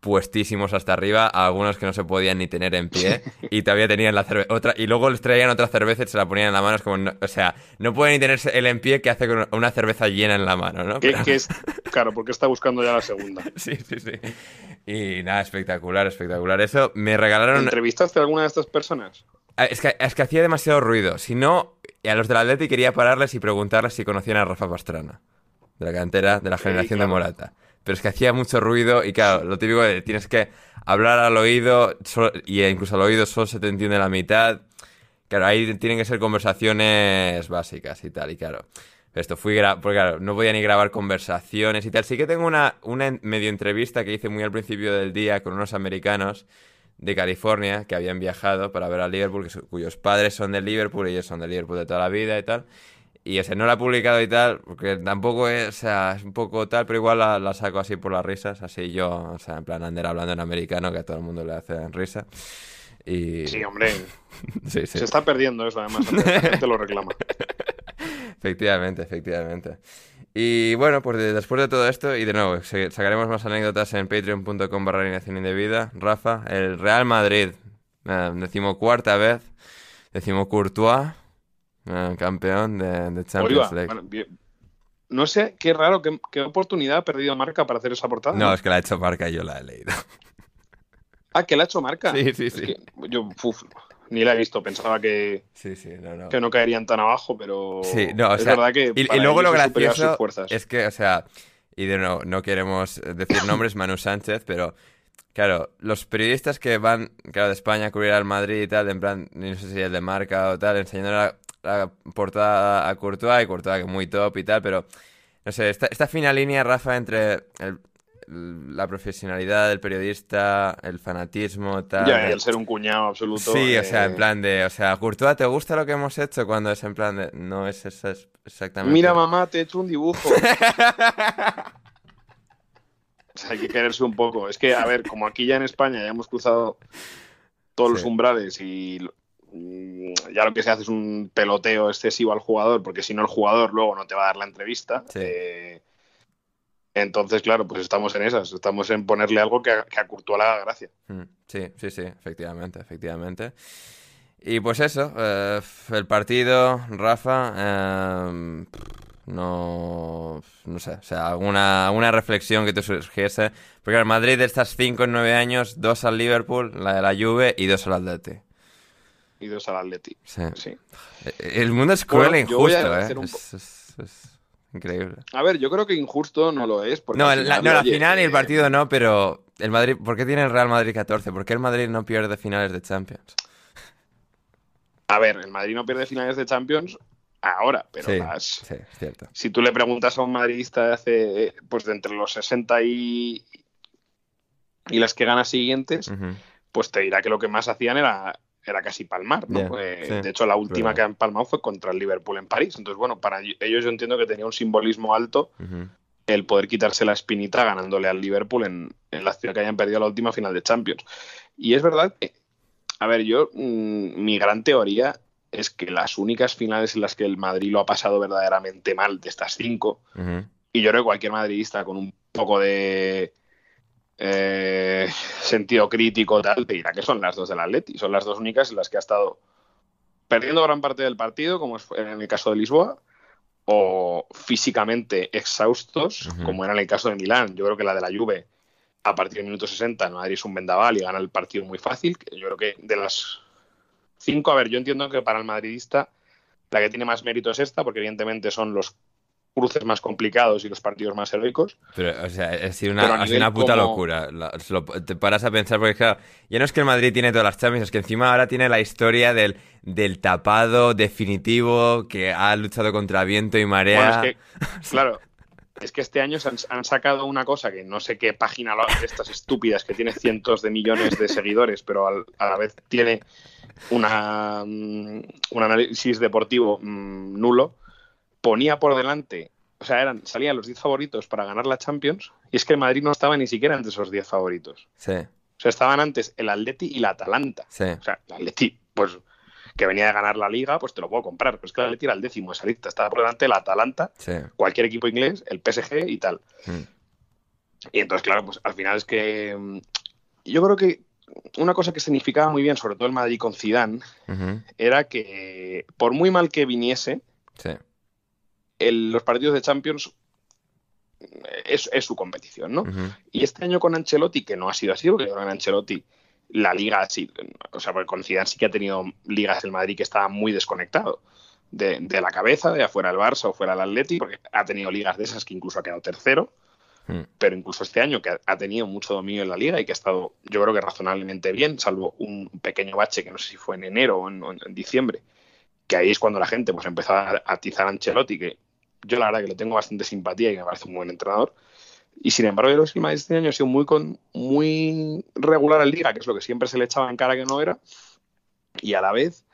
puestísimos hasta arriba, algunos que no se podían ni tener en pie, y todavía tenían la cerveza, otra, y luego les traían otra cerveza y se la ponían en la mano, es como, no- o sea, no pueden ni tenerse el en pie que hace con una cerveza llena en la mano, ¿no? Que, Pero- que es, claro, porque está buscando ya la segunda. Sí, sí, sí. Y nada, espectacular, espectacular. Eso, me regalaron... ¿Entrevistaste a alguna de estas personas? Ah, Es que, es que hacía demasiado ruido. Si no, a los del Atleti quería pararles y preguntarles si conocían a Rafa Pastrana, de la cantera de la generación de claro. Morata. Pero es que hacía mucho ruido y claro, lo típico de tienes que hablar al oído solo- y incluso al oído solo se te entiende la mitad. Claro, ahí tienen que ser conversaciones básicas y tal, y claro. Esto fui porque claro, no podía ni grabar conversaciones y tal. Sí que tengo una, una medio entrevista que hice muy al principio del día con unos americanos de California que habían viajado para ver al Liverpool, cuyos padres son del Liverpool y ellos son del Liverpool de toda la vida y tal. Y o sea, no la he publicado y tal, porque tampoco es, o sea, es un poco tal, pero igual la, la saco así por las risas, así yo, o sea, en plan Ander hablando en americano, que a todo el mundo le hace risa. Y... Sí, hombre. Sí, sí. Se está perdiendo eso, además. Gente lo reclama. Efectivamente, efectivamente. Y bueno, pues de- después de todo esto, y de nuevo, sacaremos más anécdotas en patreon.com barra alineación indebida. Rafa, el Real Madrid, eh, decimocuarta vez, decimo Courtois, eh, campeón de, de Champions Oiga, League. bueno, bien. no sé, qué raro, qué, qué oportunidad ha perdido Marca para hacer esa portada. No, es que la ha hecho marca y yo la he leído. Ah, que la ha hecho Marca. Sí, sí, Es sí. que yo uf, ni la he visto, pensaba que, Sí, sí, no, no. que no caerían tan abajo, pero Sí, no, o es sea, verdad que y, y para luego lo gracioso fuerzas. es que, o sea, y de nuevo, no queremos decir nombres, Manu Sánchez, pero claro, los periodistas que van, claro, de España a cubrir al Madrid y tal, en plan, no sé si el de marca o tal, enseñando la, la portada a Courtois y Courtois que es muy top y tal, pero no sé, esta, esta fina línea, Rafa, entre el- la profesionalidad del periodista, el fanatismo, tal. Ya, el ser un cuñado absoluto. Sí, o eh, sea, en plan de, o sea, Courtois, ¿te gusta lo que hemos hecho? Cuando es en plan de, no es eso es exactamente. Mira, mamá, te he hecho un dibujo. O sea, hay que quererse un poco. Es que, a ver, como aquí ya en España ya hemos cruzado todos los umbrales y ya lo que se hace es un peloteo excesivo al jugador, porque si no el jugador luego no te va a dar la entrevista. Sí. Eh, entonces, claro, pues estamos en esas. Estamos en ponerle algo que a, que a Courtois le haga gracia. Mm, Sí, sí, sí, efectivamente, efectivamente. Y pues eso, eh, el partido, Rafa, eh, no, no sé, o sea, alguna, alguna reflexión que te surgiese. Porque el Madrid de estas 5 en 9 años, dos al Liverpool, la de la Juve y dos al Atleti. Y dos al Atleti. Sí. Sí. El mundo es cruel Bueno, e injusto, ¿eh? un Es, es- es increíble. A ver, yo creo que injusto no lo es. Porque No, al la, final, no, la final y el eh, partido no, pero el Madrid, ¿por qué tiene el Real Madrid 14? ¿Por qué el Madrid no pierde finales de Champions? A ver, el Madrid no pierde finales de Champions ahora, pero sí, las, sí, cierto. si tú le preguntas a un madridista de hace, pues de entre los 60 y, y las que gana siguientes, pues te dirá que lo que más hacían era, era casi palmar, ¿no? Pues, sí, de hecho, la última que han palmado fue contra el Liverpool en París. Entonces, bueno, para ellos yo entiendo que tenía un simbolismo alto el poder quitarse la espinita ganándole al Liverpool en, en la ciudad que hayan perdido la última final de Champions. Y es verdad que, a ver, yo, mm, mi gran teoría es que las únicas finales en las que el Madrid lo ha pasado verdaderamente mal de estas cinco, y yo creo que cualquier madridista con un poco de eh, sentido crítico tal, te dirá que son las dos del Atleti. Son las dos únicas en las que ha estado perdiendo gran parte del partido, como es en el caso de Lisboa, o físicamente exhaustos, como era en el caso de Milán. Yo creo que la de la Juve a partir del minuto 60 el Madrid es un vendaval y gana el partido muy fácil. Yo creo que de las cinco, a ver, yo entiendo que para el madridista la que tiene más mérito es esta, porque evidentemente son los cruces más complicados y los partidos más heroicos. Pero, o sea, ha sido una, sido una puta locura. te paras a pensar, porque claro, ya no es que el Madrid tiene todas las Champions, es que encima ahora tiene la historia del, del tapado definitivo que ha luchado contra viento y marea. Bueno, es que, claro, es que este año se han, han, sacado una cosa que no sé qué página de estas estúpidas que tiene cientos de millones de seguidores, pero al, a la vez tiene una, mm, un análisis deportivo mmm, nulo, ponía por delante, o sea, eran, salían los 10 favoritos para ganar la Champions, y es que el Madrid no estaba ni siquiera entre esos 10 favoritos. Sí. O sea, estaban antes el Atleti y la Atalanta. Sí. O sea, el Atleti, pues que venía de ganar la liga, pues te lo puedo comprar. Pero es que el Atleti era el décimo esa lista. Estaba por delante la Atalanta, sí. cualquier equipo inglés, el PSG y tal. Mm. Y entonces, claro, pues al final es que mm, yo creo que una cosa que significaba muy bien, sobre todo el Madrid con Zidane, uh -huh. era que por muy mal que viniese, sí. El, los partidos de Champions es, es su competición, ¿no? Uh -huh. Y este año con Ancelotti, que no ha sido así, porque con Ancelotti la liga sí, o sea, porque con Zidane sí que ha tenido ligas el Madrid que estaba muy desconectado de, de la cabeza, de afuera el Barça o fuera el Atleti, porque ha tenido ligas de esas que incluso ha quedado tercero. Mm. pero incluso este año que ha tenido mucho dominio en la liga y que ha estado, yo creo que razonablemente bien, salvo un pequeño bache que no sé si fue en enero o en, o en diciembre, que ahí es cuando la gente pues empezó a atizar a Ancelotti, que yo la verdad que le tengo bastante simpatía y me parece un buen entrenador. Y sin embargo, yo creo que el Madrid este año ha sido muy, con, muy regular en liga, que es lo que siempre se le echaba en cara que no era, y a la vez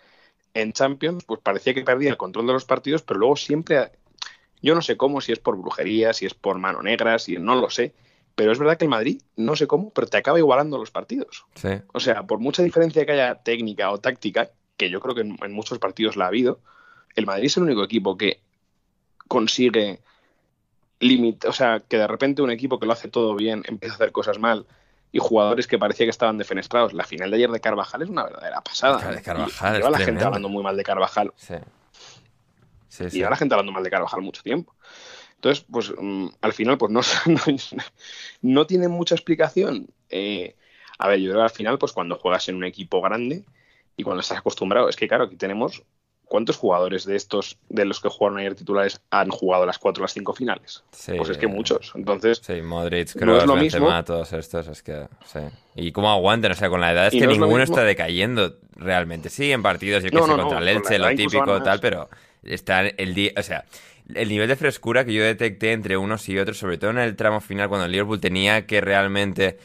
en Champions, pues parecía que perdía el control de los partidos, pero luego siempre yo no sé cómo, si es por brujería, si es por mano negra, si no lo sé. Pero es verdad que el Madrid, no sé cómo, pero te acaba igualando los partidos. Sí. O sea, por mucha diferencia que haya técnica o táctica, que yo creo que en, en, muchos partidos la ha habido, el Madrid es el único equipo que consigue limitar, o sea, que de repente un equipo que lo hace todo bien empieza a hacer cosas mal y jugadores que parecía que estaban defenestrados. La final de ayer de Carvajal es una verdadera pasada. De Carvajal, y lleva la gente hablando muy mal de Carvajal. Sí. Sí, sí. Y ahora la gente hablando mal de Carvajal mucho tiempo. Entonces, pues um, al final, pues no, no, no tiene mucha explicación. Eh, a ver, yo creo que al final, pues cuando juegas en un equipo grande y cuando estás acostumbrado, es que claro, aquí tenemos ¿cuántos jugadores de estos, de los que jugaron ayer titulares, han jugado las cuatro o las cinco finales? Sí, pues es que muchos. Entonces, sí, Modric, creo, no es lo Benzema, mismo. todos estos, es que, sí. Y cómo aguantan, o sea, con la edad es que no ninguno es está decayendo realmente. Sí, en partidos, yo que no, sé, no, contra el Elche, lo típico, tal, pero está el día, o sea, el nivel de frescura que yo detecté entre unos y otros, sobre todo en el tramo final, cuando el Liverpool tenía que realmente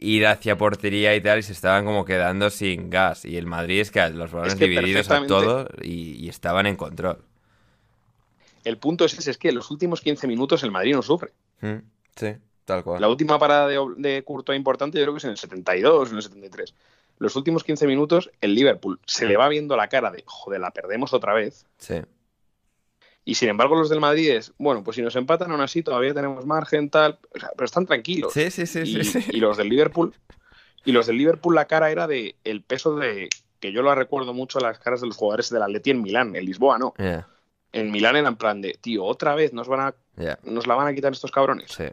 ir hacia portería y tal, y se estaban como quedando sin gas. Y el Madrid es que los balones es que divididos a todo y, y, estaban en control. El punto es ese, es que en los últimos 15 minutos el Madrid no sufre. Mm, sí, tal cual. La última parada de, de Courtois importante yo creo que es en el 72, en el 73. Los últimos 15 minutos el Liverpool se le va viendo la cara de, joder, la perdemos otra vez. Sí. Y sin embargo, los del Madrid es, bueno, pues si nos empatan aún así, todavía tenemos margen, tal. O sea, pero están tranquilos. Sí, sí, sí, y, sí, sí. y, los del Liverpool, y los del Liverpool, la cara era de el peso de. que yo lo recuerdo mucho las caras de los jugadores del Atleti en Milán, en Lisboa, ¿no? Yeah. En Milán era en plan de, tío, otra vez nos van a. Yeah. nos la van a quitar estos cabrones. Sí.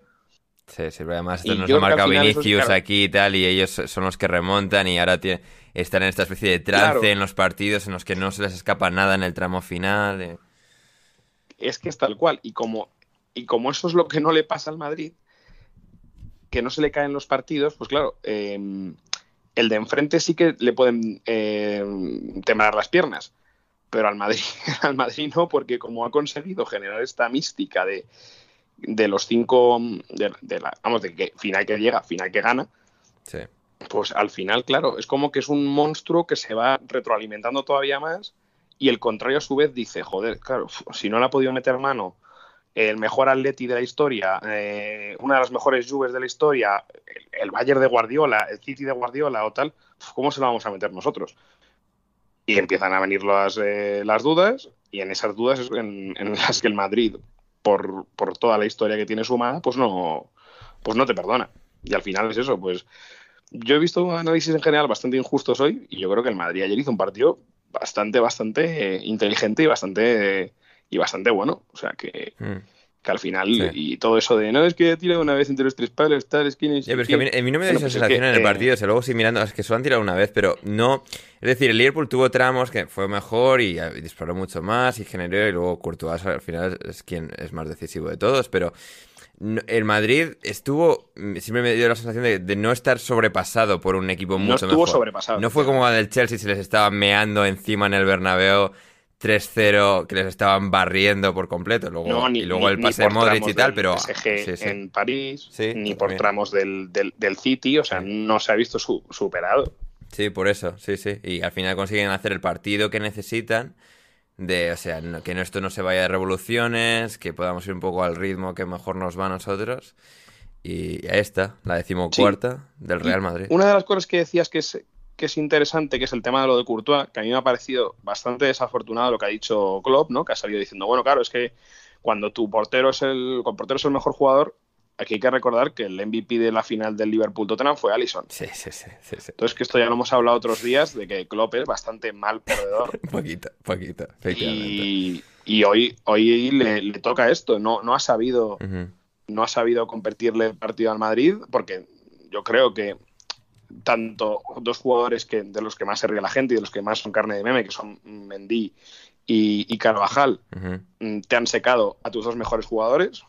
Sí, sí, pero además nos ha marcado Vinicius aquí y tal, y ellos son los que remontan y ahora tiene, están en esta especie de trance claro. en los partidos en los que no se les escapa nada en el tramo final. Eh es que es tal cual. Y como, y como eso es lo que no le pasa al Madrid, que no se le caen los partidos, pues claro, eh, el de enfrente sí que le pueden eh, temblar las piernas. Pero al Madrid, al Madrid no, porque como ha conseguido generar esta mística de, de los cinco, de, de la, vamos, de que final que llega, final que gana, sí. pues al final, claro, es como que es un monstruo que se va retroalimentando todavía más y el contrario a su vez dice, joder, claro, si no le ha podido meter mano el mejor Atleti de la historia, eh, una de las mejores Juves de la historia, el, Bayern de Guardiola, el City de Guardiola o tal, ¿cómo se lo vamos a meter nosotros? Y empiezan a venir las, eh, las dudas y en esas dudas es en, en las que el Madrid, por, por, toda la historia que tiene sumada, pues no, pues no te perdona. Y al final es eso, pues yo he visto análisis en general bastante injustos hoy y yo creo que el Madrid ayer hizo un partido bastante, bastante inteligente y bastante y bastante bueno. O sea que, mm. que al final, y todo eso de no es que tira una vez entre los tres palos, tal, es que. es que a, mí, no me da esa sensación en el partido, o luego sí mirando, es que solo han tirado una vez, pero no. Es decir, el Liverpool tuvo tramos que fue mejor y, disparó mucho más y generó, y luego Courtois al final es quien es más decisivo de todos, pero. El Madrid estuvo, siempre me dio la sensación de, no estar sobrepasado por un equipo mucho no estuvo mejor. sobrepasado. No fue como el Chelsea se les estaba meando encima en el Bernabéu 3-0 que les estaban barriendo por completo. Luego, y luego el pase de Modric y tal, pero. en París, ni por tramos del, del, City, o sea, no se ha visto superado. Sí, por eso, sí, sí. Y al final consiguen hacer el partido que necesitan. De, o sea, que esto no se vaya de revoluciones, que podamos ir un poco al ritmo que mejor nos va a nosotros. Y ahí está, la decimocuarta del Real Madrid. Una de las cosas que decías que es, que es interesante, que es el tema de lo de Courtois, que a mí me ha parecido bastante desafortunado lo que ha dicho Klopp, ¿no? Que ha salido diciendo, bueno, claro, es que cuando tu portero es el, portero es el mejor jugador, aquí hay que recordar que el MVP de la final del Liverpool-Tottenham fue Allison. Sí, sí, sí, Entonces, que esto ya lo hemos hablado otros días, de que Klopp es bastante mal perdedor. poquito, poquito, efectivamente. Y, hoy, hoy le, toca esto, no, no ha sabido... No ha sabido convertirle el partido al Madrid, porque yo creo que tanto dos jugadores que, de los que más se ríe la gente y de los que más son carne de meme, que son Mendy y, Carvajal, te han secado a tus dos mejores jugadores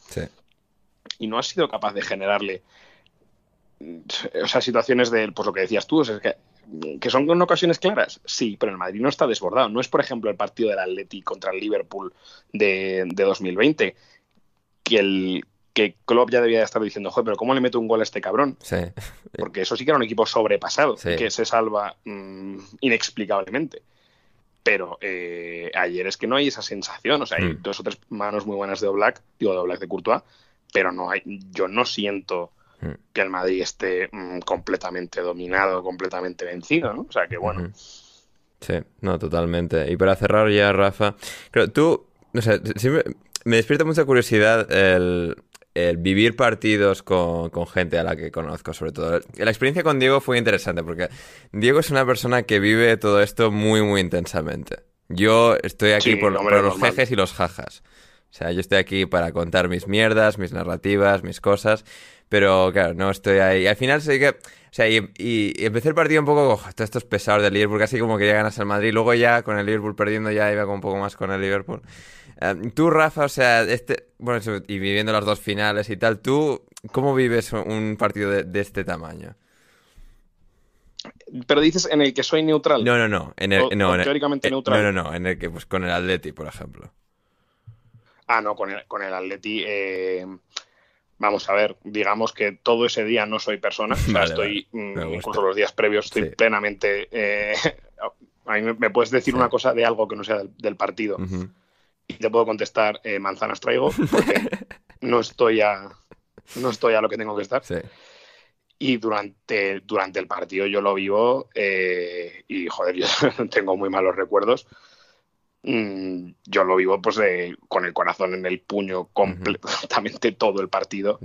y no has sido capaz de generarle o sea, situaciones de, pues lo que decías tú, que, que son ocasiones claras, sí, pero el Madrid no está desbordado. No es, por ejemplo, el partido del Atleti contra el Liverpool de, de 2020, que el, que Klopp ya debía estar diciendo, joder, pero ¿cómo le meto un gol a este cabrón? Sí. Porque eso sí que era un equipo sobrepasado, que se salva mm, inexplicablemente. Pero eh, ayer es que no hay esa sensación, o sea, hay mm. dos o tres manos muy buenas de Oblak, digo de Oblak de Courtois, pero no hay, yo no siento mm. que el Madrid esté completamente dominado, completamente vencido, ¿no? O sea que bueno. Sí, no, totalmente. Y para cerrar ya, Rafa, creo, tú, no sé, me despierta mucha curiosidad el, el vivir partidos con, gente a la que conozco, sobre todo. La experiencia con Diego fue interesante porque Diego es una persona que vive todo esto muy, muy intensamente. Yo estoy aquí por, los jejes y los jajas. O sea, yo estoy aquí para contar mis mierdas, mis narrativas, mis cosas, pero claro, no estoy ahí. al final sé que... O sea, y, empecé el partido un poco, oh, todo esto es pesado del Liverpool, casi como que ya ganas al Madrid. Luego ya, con el Liverpool perdiendo, ya iba con un poco más con el Liverpool. Em, tú, Rafa, o sea, este, bueno, y viviendo las dos finales y tal, ¿tú cómo vives un partido de, este tamaño? Pero dices en el que soy neutral. No, no, no. En el, no, teóricamente neutral. No, no, no. En el que, pues con el Atleti, por ejemplo. Ah, no, con el, con el Atleti. Eh, vamos a ver, digamos que todo ese día no soy persona. o sea, estoy, mm, incluso los días previos, estoy plenamente. Eh, a mí me, puedes decir una cosa de algo que no sea del, partido y te puedo contestar eh, manzanas traigo porque no estoy a no estoy a lo que tengo que estar. Y durante, durante el partido yo lo vivo eh, y joder, yo tengo muy malos recuerdos. Mm, yo lo vivo pues con el corazón en el puño completamente todo el partido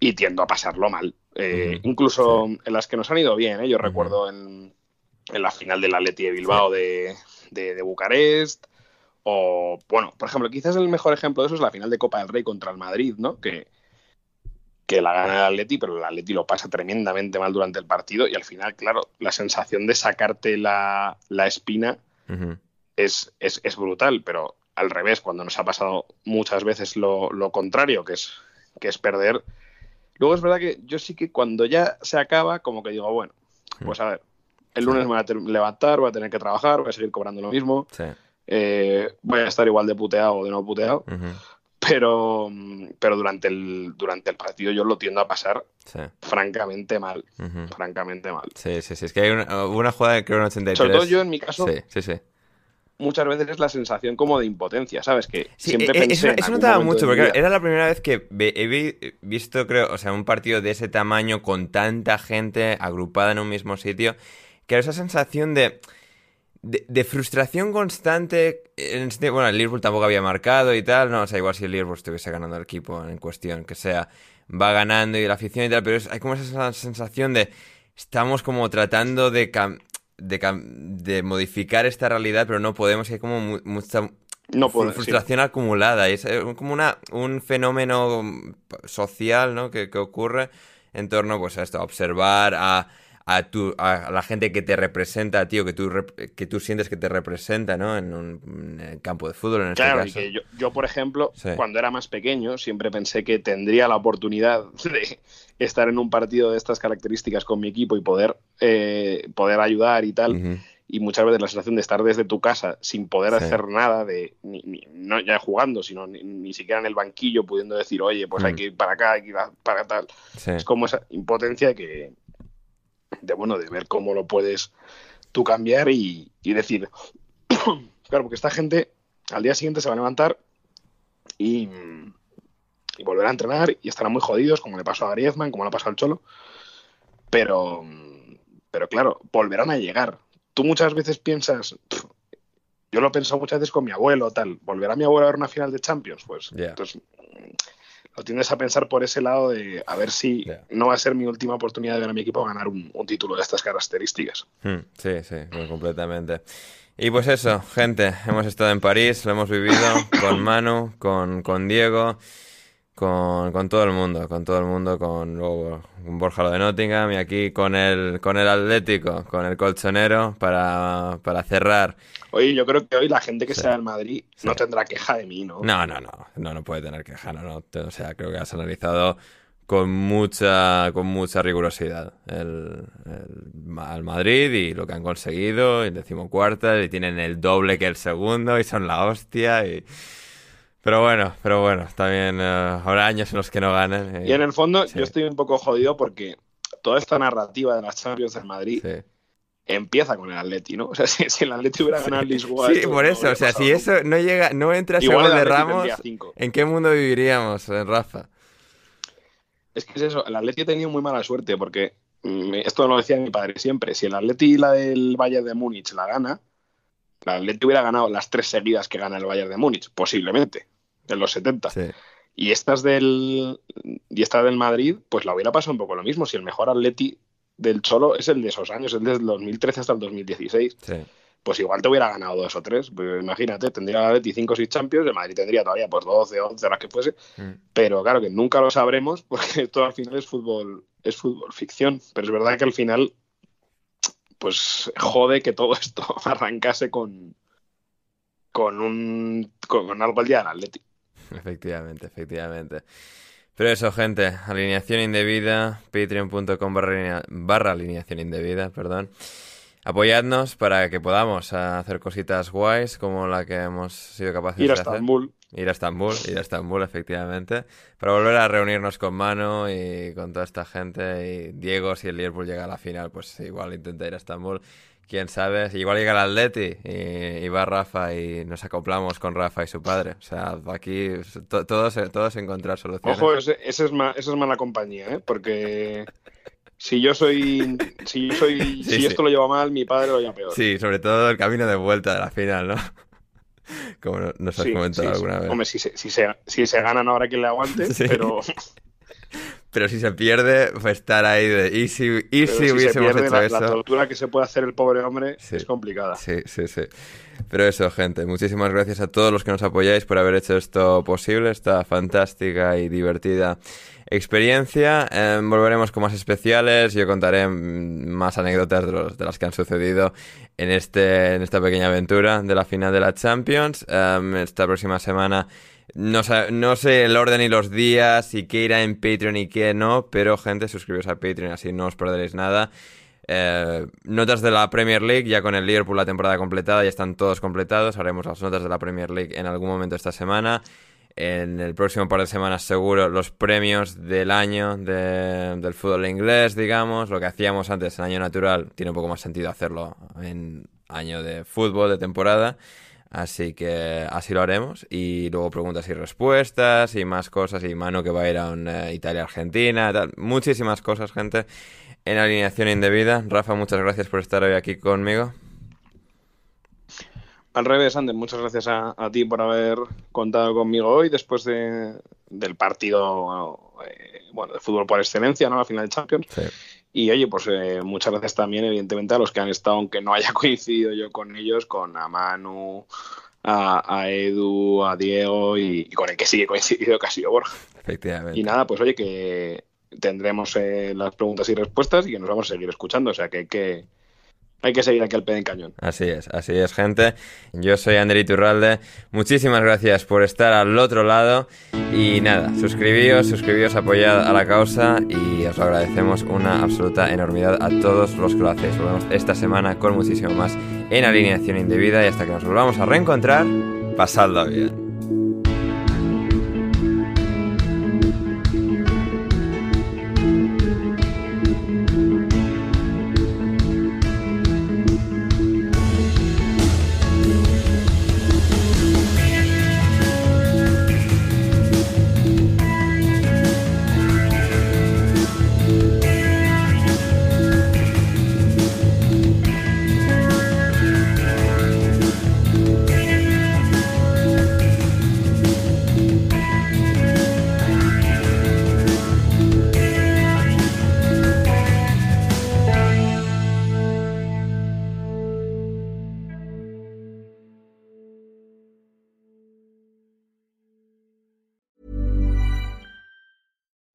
y tiendo a pasarlo mal. Eh, incluso en las que nos han ido bien, yo recuerdo en, en, la final del Atleti de Bilbao de, de, de Bucarest, o, bueno, por ejemplo, quizás el mejor ejemplo de eso es la final de Copa del Rey contra el Madrid, ¿no? Que, que la gana el Atleti, pero el Atleti lo pasa tremendamente mal durante el partido y al final, claro, la sensación de sacarte la, espina es, es, brutal, pero al revés, cuando nos ha pasado muchas veces lo, contrario, que es, que es perder. Luego es verdad que yo sí que cuando ya se acaba, como que digo, bueno, pues a ver, el lunes me voy a levantar, voy a tener que trabajar, voy a seguir cobrando lo mismo. Sí. Eh, voy a estar igual de puteado o de no puteado. Pero, pero durante el, durante el partido yo lo tiendo a pasar francamente mal. Francamente mal. Sí, sí, sí. Es que hay una, una jugada de creo en 83. Sobre todo yo en mi caso. Sí, sí, sí muchas veces es la sensación como de impotencia, ¿sabes? Que siempre eh, pensé Eso, eso notaba mucho, porque era la primera vez que he visto, creo, o sea, un partido de ese tamaño con tanta gente agrupada en un mismo sitio, que era esa sensación de de, frustración constante. En bueno, el Liverpool tampoco había marcado y tal, no, o sea, igual si el Liverpool estuviese ganando el equipo en cuestión, que sea, va ganando y la afición y tal, pero hay como esa sensación de estamos como tratando de, de, de, modificar esta realidad, pero no podemos, hay como mucha No puedo, frustración acumulada. y Es eh, como una, un fenómeno social, ¿no? Que, que ocurre en torno, pues, a esto, a observar a, a, tu, a la gente que te representa a ti o que tú, que tú sientes que te representa, ¿no? En un en campo de fútbol, en este Claro, y caso. que yo, yo, por ejemplo, Sí. cuando era más pequeño, siempre pensé que tendría la oportunidad de estar en un partido de estas características con mi equipo y poder, eh, poder ayudar y tal. Y muchas veces la sensación de estar desde tu casa sin poder Sí. hacer nada, de ni, ni- no ya jugando, sino ni, ni siquiera en el banquillo pudiendo decir, oye, pues hay que ir para acá, hay que ir para tal. Sí. Es como esa impotencia que, de bueno, de ver cómo lo puedes tú cambiar y, y decir, claro, porque esta gente al día siguiente se va a levantar y, y volverá a entrenar y estarán muy jodidos, como le pasó a Griezmann, como le ha pasado al Cholo, pero, pero claro, volverán a llegar. Tú muchas veces piensas, "Pff, yo lo he pensado muchas veces con mi abuelo, tal, ¿volverá mi abuelo a ver una final de Champions? Pues, entonces, lo tienes a pensar por ese lado de a ver si no va a ser mi última oportunidad de ver a mi equipo ganar un, un título de estas características. Mm, Sí, sí, pues completamente. Y pues eso, gente, hemos estado en París, lo hemos vivido con Manu, con, con Diego, con, con todo el mundo, con todo el mundo, con luego con Borja lo de Nottingham y aquí con el, con el Atlético, con el colchonero para, para cerrar. Oye, yo creo que hoy la gente que Sí. sea del Madrid Sí. no tendrá queja de mí, ¿no? No, no, no, no, no puede tener queja, no, no. O sea, creo que has analizado con mucha, con mucha rigurosidad el, el- al Madrid y lo que han conseguido, el decimocuarta, y tienen el doble que el segundo y son la hostia y... Pero bueno, pero bueno, también eh, habrá años en los que no ganen. Y en el fondo Sí. yo estoy un poco jodido porque toda esta narrativa de las Champions del Madrid Sí. Empieza con el Atleti, ¿no? O sea, si, si el Atleti hubiera ganado el Lisboa... Sí, por eso, o sea, si eso no llega, no entra ese gol de Ramos. ¿en qué mundo viviríamos, Rafa? Es que es eso, el Atleti ha tenido muy mala suerte porque mm, esto lo decía mi padre siempre, si el Atleti la del Bayern de Múnich la gana, el Atleti hubiera ganado las tres seguidas que gana el Bayern de Múnich, posiblemente, en los 70. Sí. Y estas del y esta del Madrid, pues la hubiera pasado un poco lo mismo, si el mejor Atleti del Cholo es el de esos años, el del 2013 hasta el 2016, Sí. pues igual te hubiera ganado dos o tres, pues imagínate, tendría el Atleti 5 o 6 Champions, el Madrid tendría todavía pues 12, 11, las que fuese, Mm. pero claro que nunca lo sabremos porque esto al final es fútbol, es fútbol ficción. Pero es verdad que al final, pues jode que todo esto arrancase con, con un con algo al día del Atleti. Efectivamente, efectivamente. Pero eso, gente, alineación indebida, patreon.com barra, alinea- barra alineación indebida, perdón. Apoyadnos para que podamos hacer cositas guays como la que hemos sido capaces Ir a de hacer. Estambul. Ir a Estambul, ir a Estambul, efectivamente. Para volver a reunirnos con Manu y con toda esta gente. Y Diego, si el Liverpool llega a la final, pues igual intenta ir a Estambul. Quién sabe, igual llega el Atleti y, y va Rafa y nos acoplamos con Rafa y su padre. O sea, aquí to- todos, todos encontrar soluciones. Ojo, ese es ma- esa es mala compañía, ¿eh? porque si yo soy si yo soy Sí, si sí. esto lo lleva mal, mi padre lo lleva peor. Sí, sobre todo el camino de vuelta de la final, ¿no? Como no- nos has Sí, comentado alguna vez. Hombre, si se, si, se, si se gana no habrá quien le aguante, pero, Pero si se pierde, pues estar ahí de... ¿Y si, y si si se hubiésemos pierde hecho la, eso? la tortura que se puede hacer el pobre hombre Sí. es complicada. Sí, sí, sí. Pero eso, gente, muchísimas gracias a todos los que nos apoyáis por haber hecho esto posible, esta fantástica y divertida experiencia. Eh, volveremos con más especiales, yo contaré mm, más anécdotas de, los- de las que han sucedido en, este, en esta pequeña aventura de la final de la Champions. Eh, esta próxima semana no, no sé el orden y los días y qué irá en Patreon y qué no, pero gente, suscribiros a Patreon así no os perderéis nada. Eh, notas de la Premier League, ya con el Liverpool la temporada completada, ya están todos completados. Haremos las notas de la Premier League en algún momento esta semana. En el próximo par de semanas seguro los premios del año de- del fútbol inglés, digamos. Lo que hacíamos antes en año natural tiene un poco más sentido hacerlo en año de fútbol, de temporada. Así que así lo haremos. Y luego preguntas y respuestas y más cosas. Y Manu que va a ir a un eh, Italia-Argentina. tal. Muchísimas cosas, gente. En alineación indebida. Rafa, muchas gracias por estar hoy aquí conmigo. Al revés, Ander, muchas gracias a, a ti por haber contado conmigo hoy después de, del partido eh, bueno, de fútbol por excelencia, ¿no? La final de Champions. Sí. Y oye, pues eh, muchas gracias también, evidentemente, a los que han estado, aunque no haya coincidido yo con ellos, con a Manu, a, a Edu, a Diego y, y con el que sigue coincidido que ha sido Borja. Efectivamente. Y nada, pues oye, que tendremos eh, las preguntas y respuestas y que nos vamos a seguir escuchando. O sea que hay que, hay que seguir aquí al pie del cañón. Así es, así es, gente. Yo soy Ander Iturralde. Muchísimas gracias por estar al otro lado. Y nada, suscribíos, suscribíos, apoyad a la causa y os lo agradecemos una absoluta enormidad a todos los que lo hacéis. Volvemos esta semana con muchísimo más en alineación indebida y hasta que nos volvamos a reencontrar, pasadlo bien.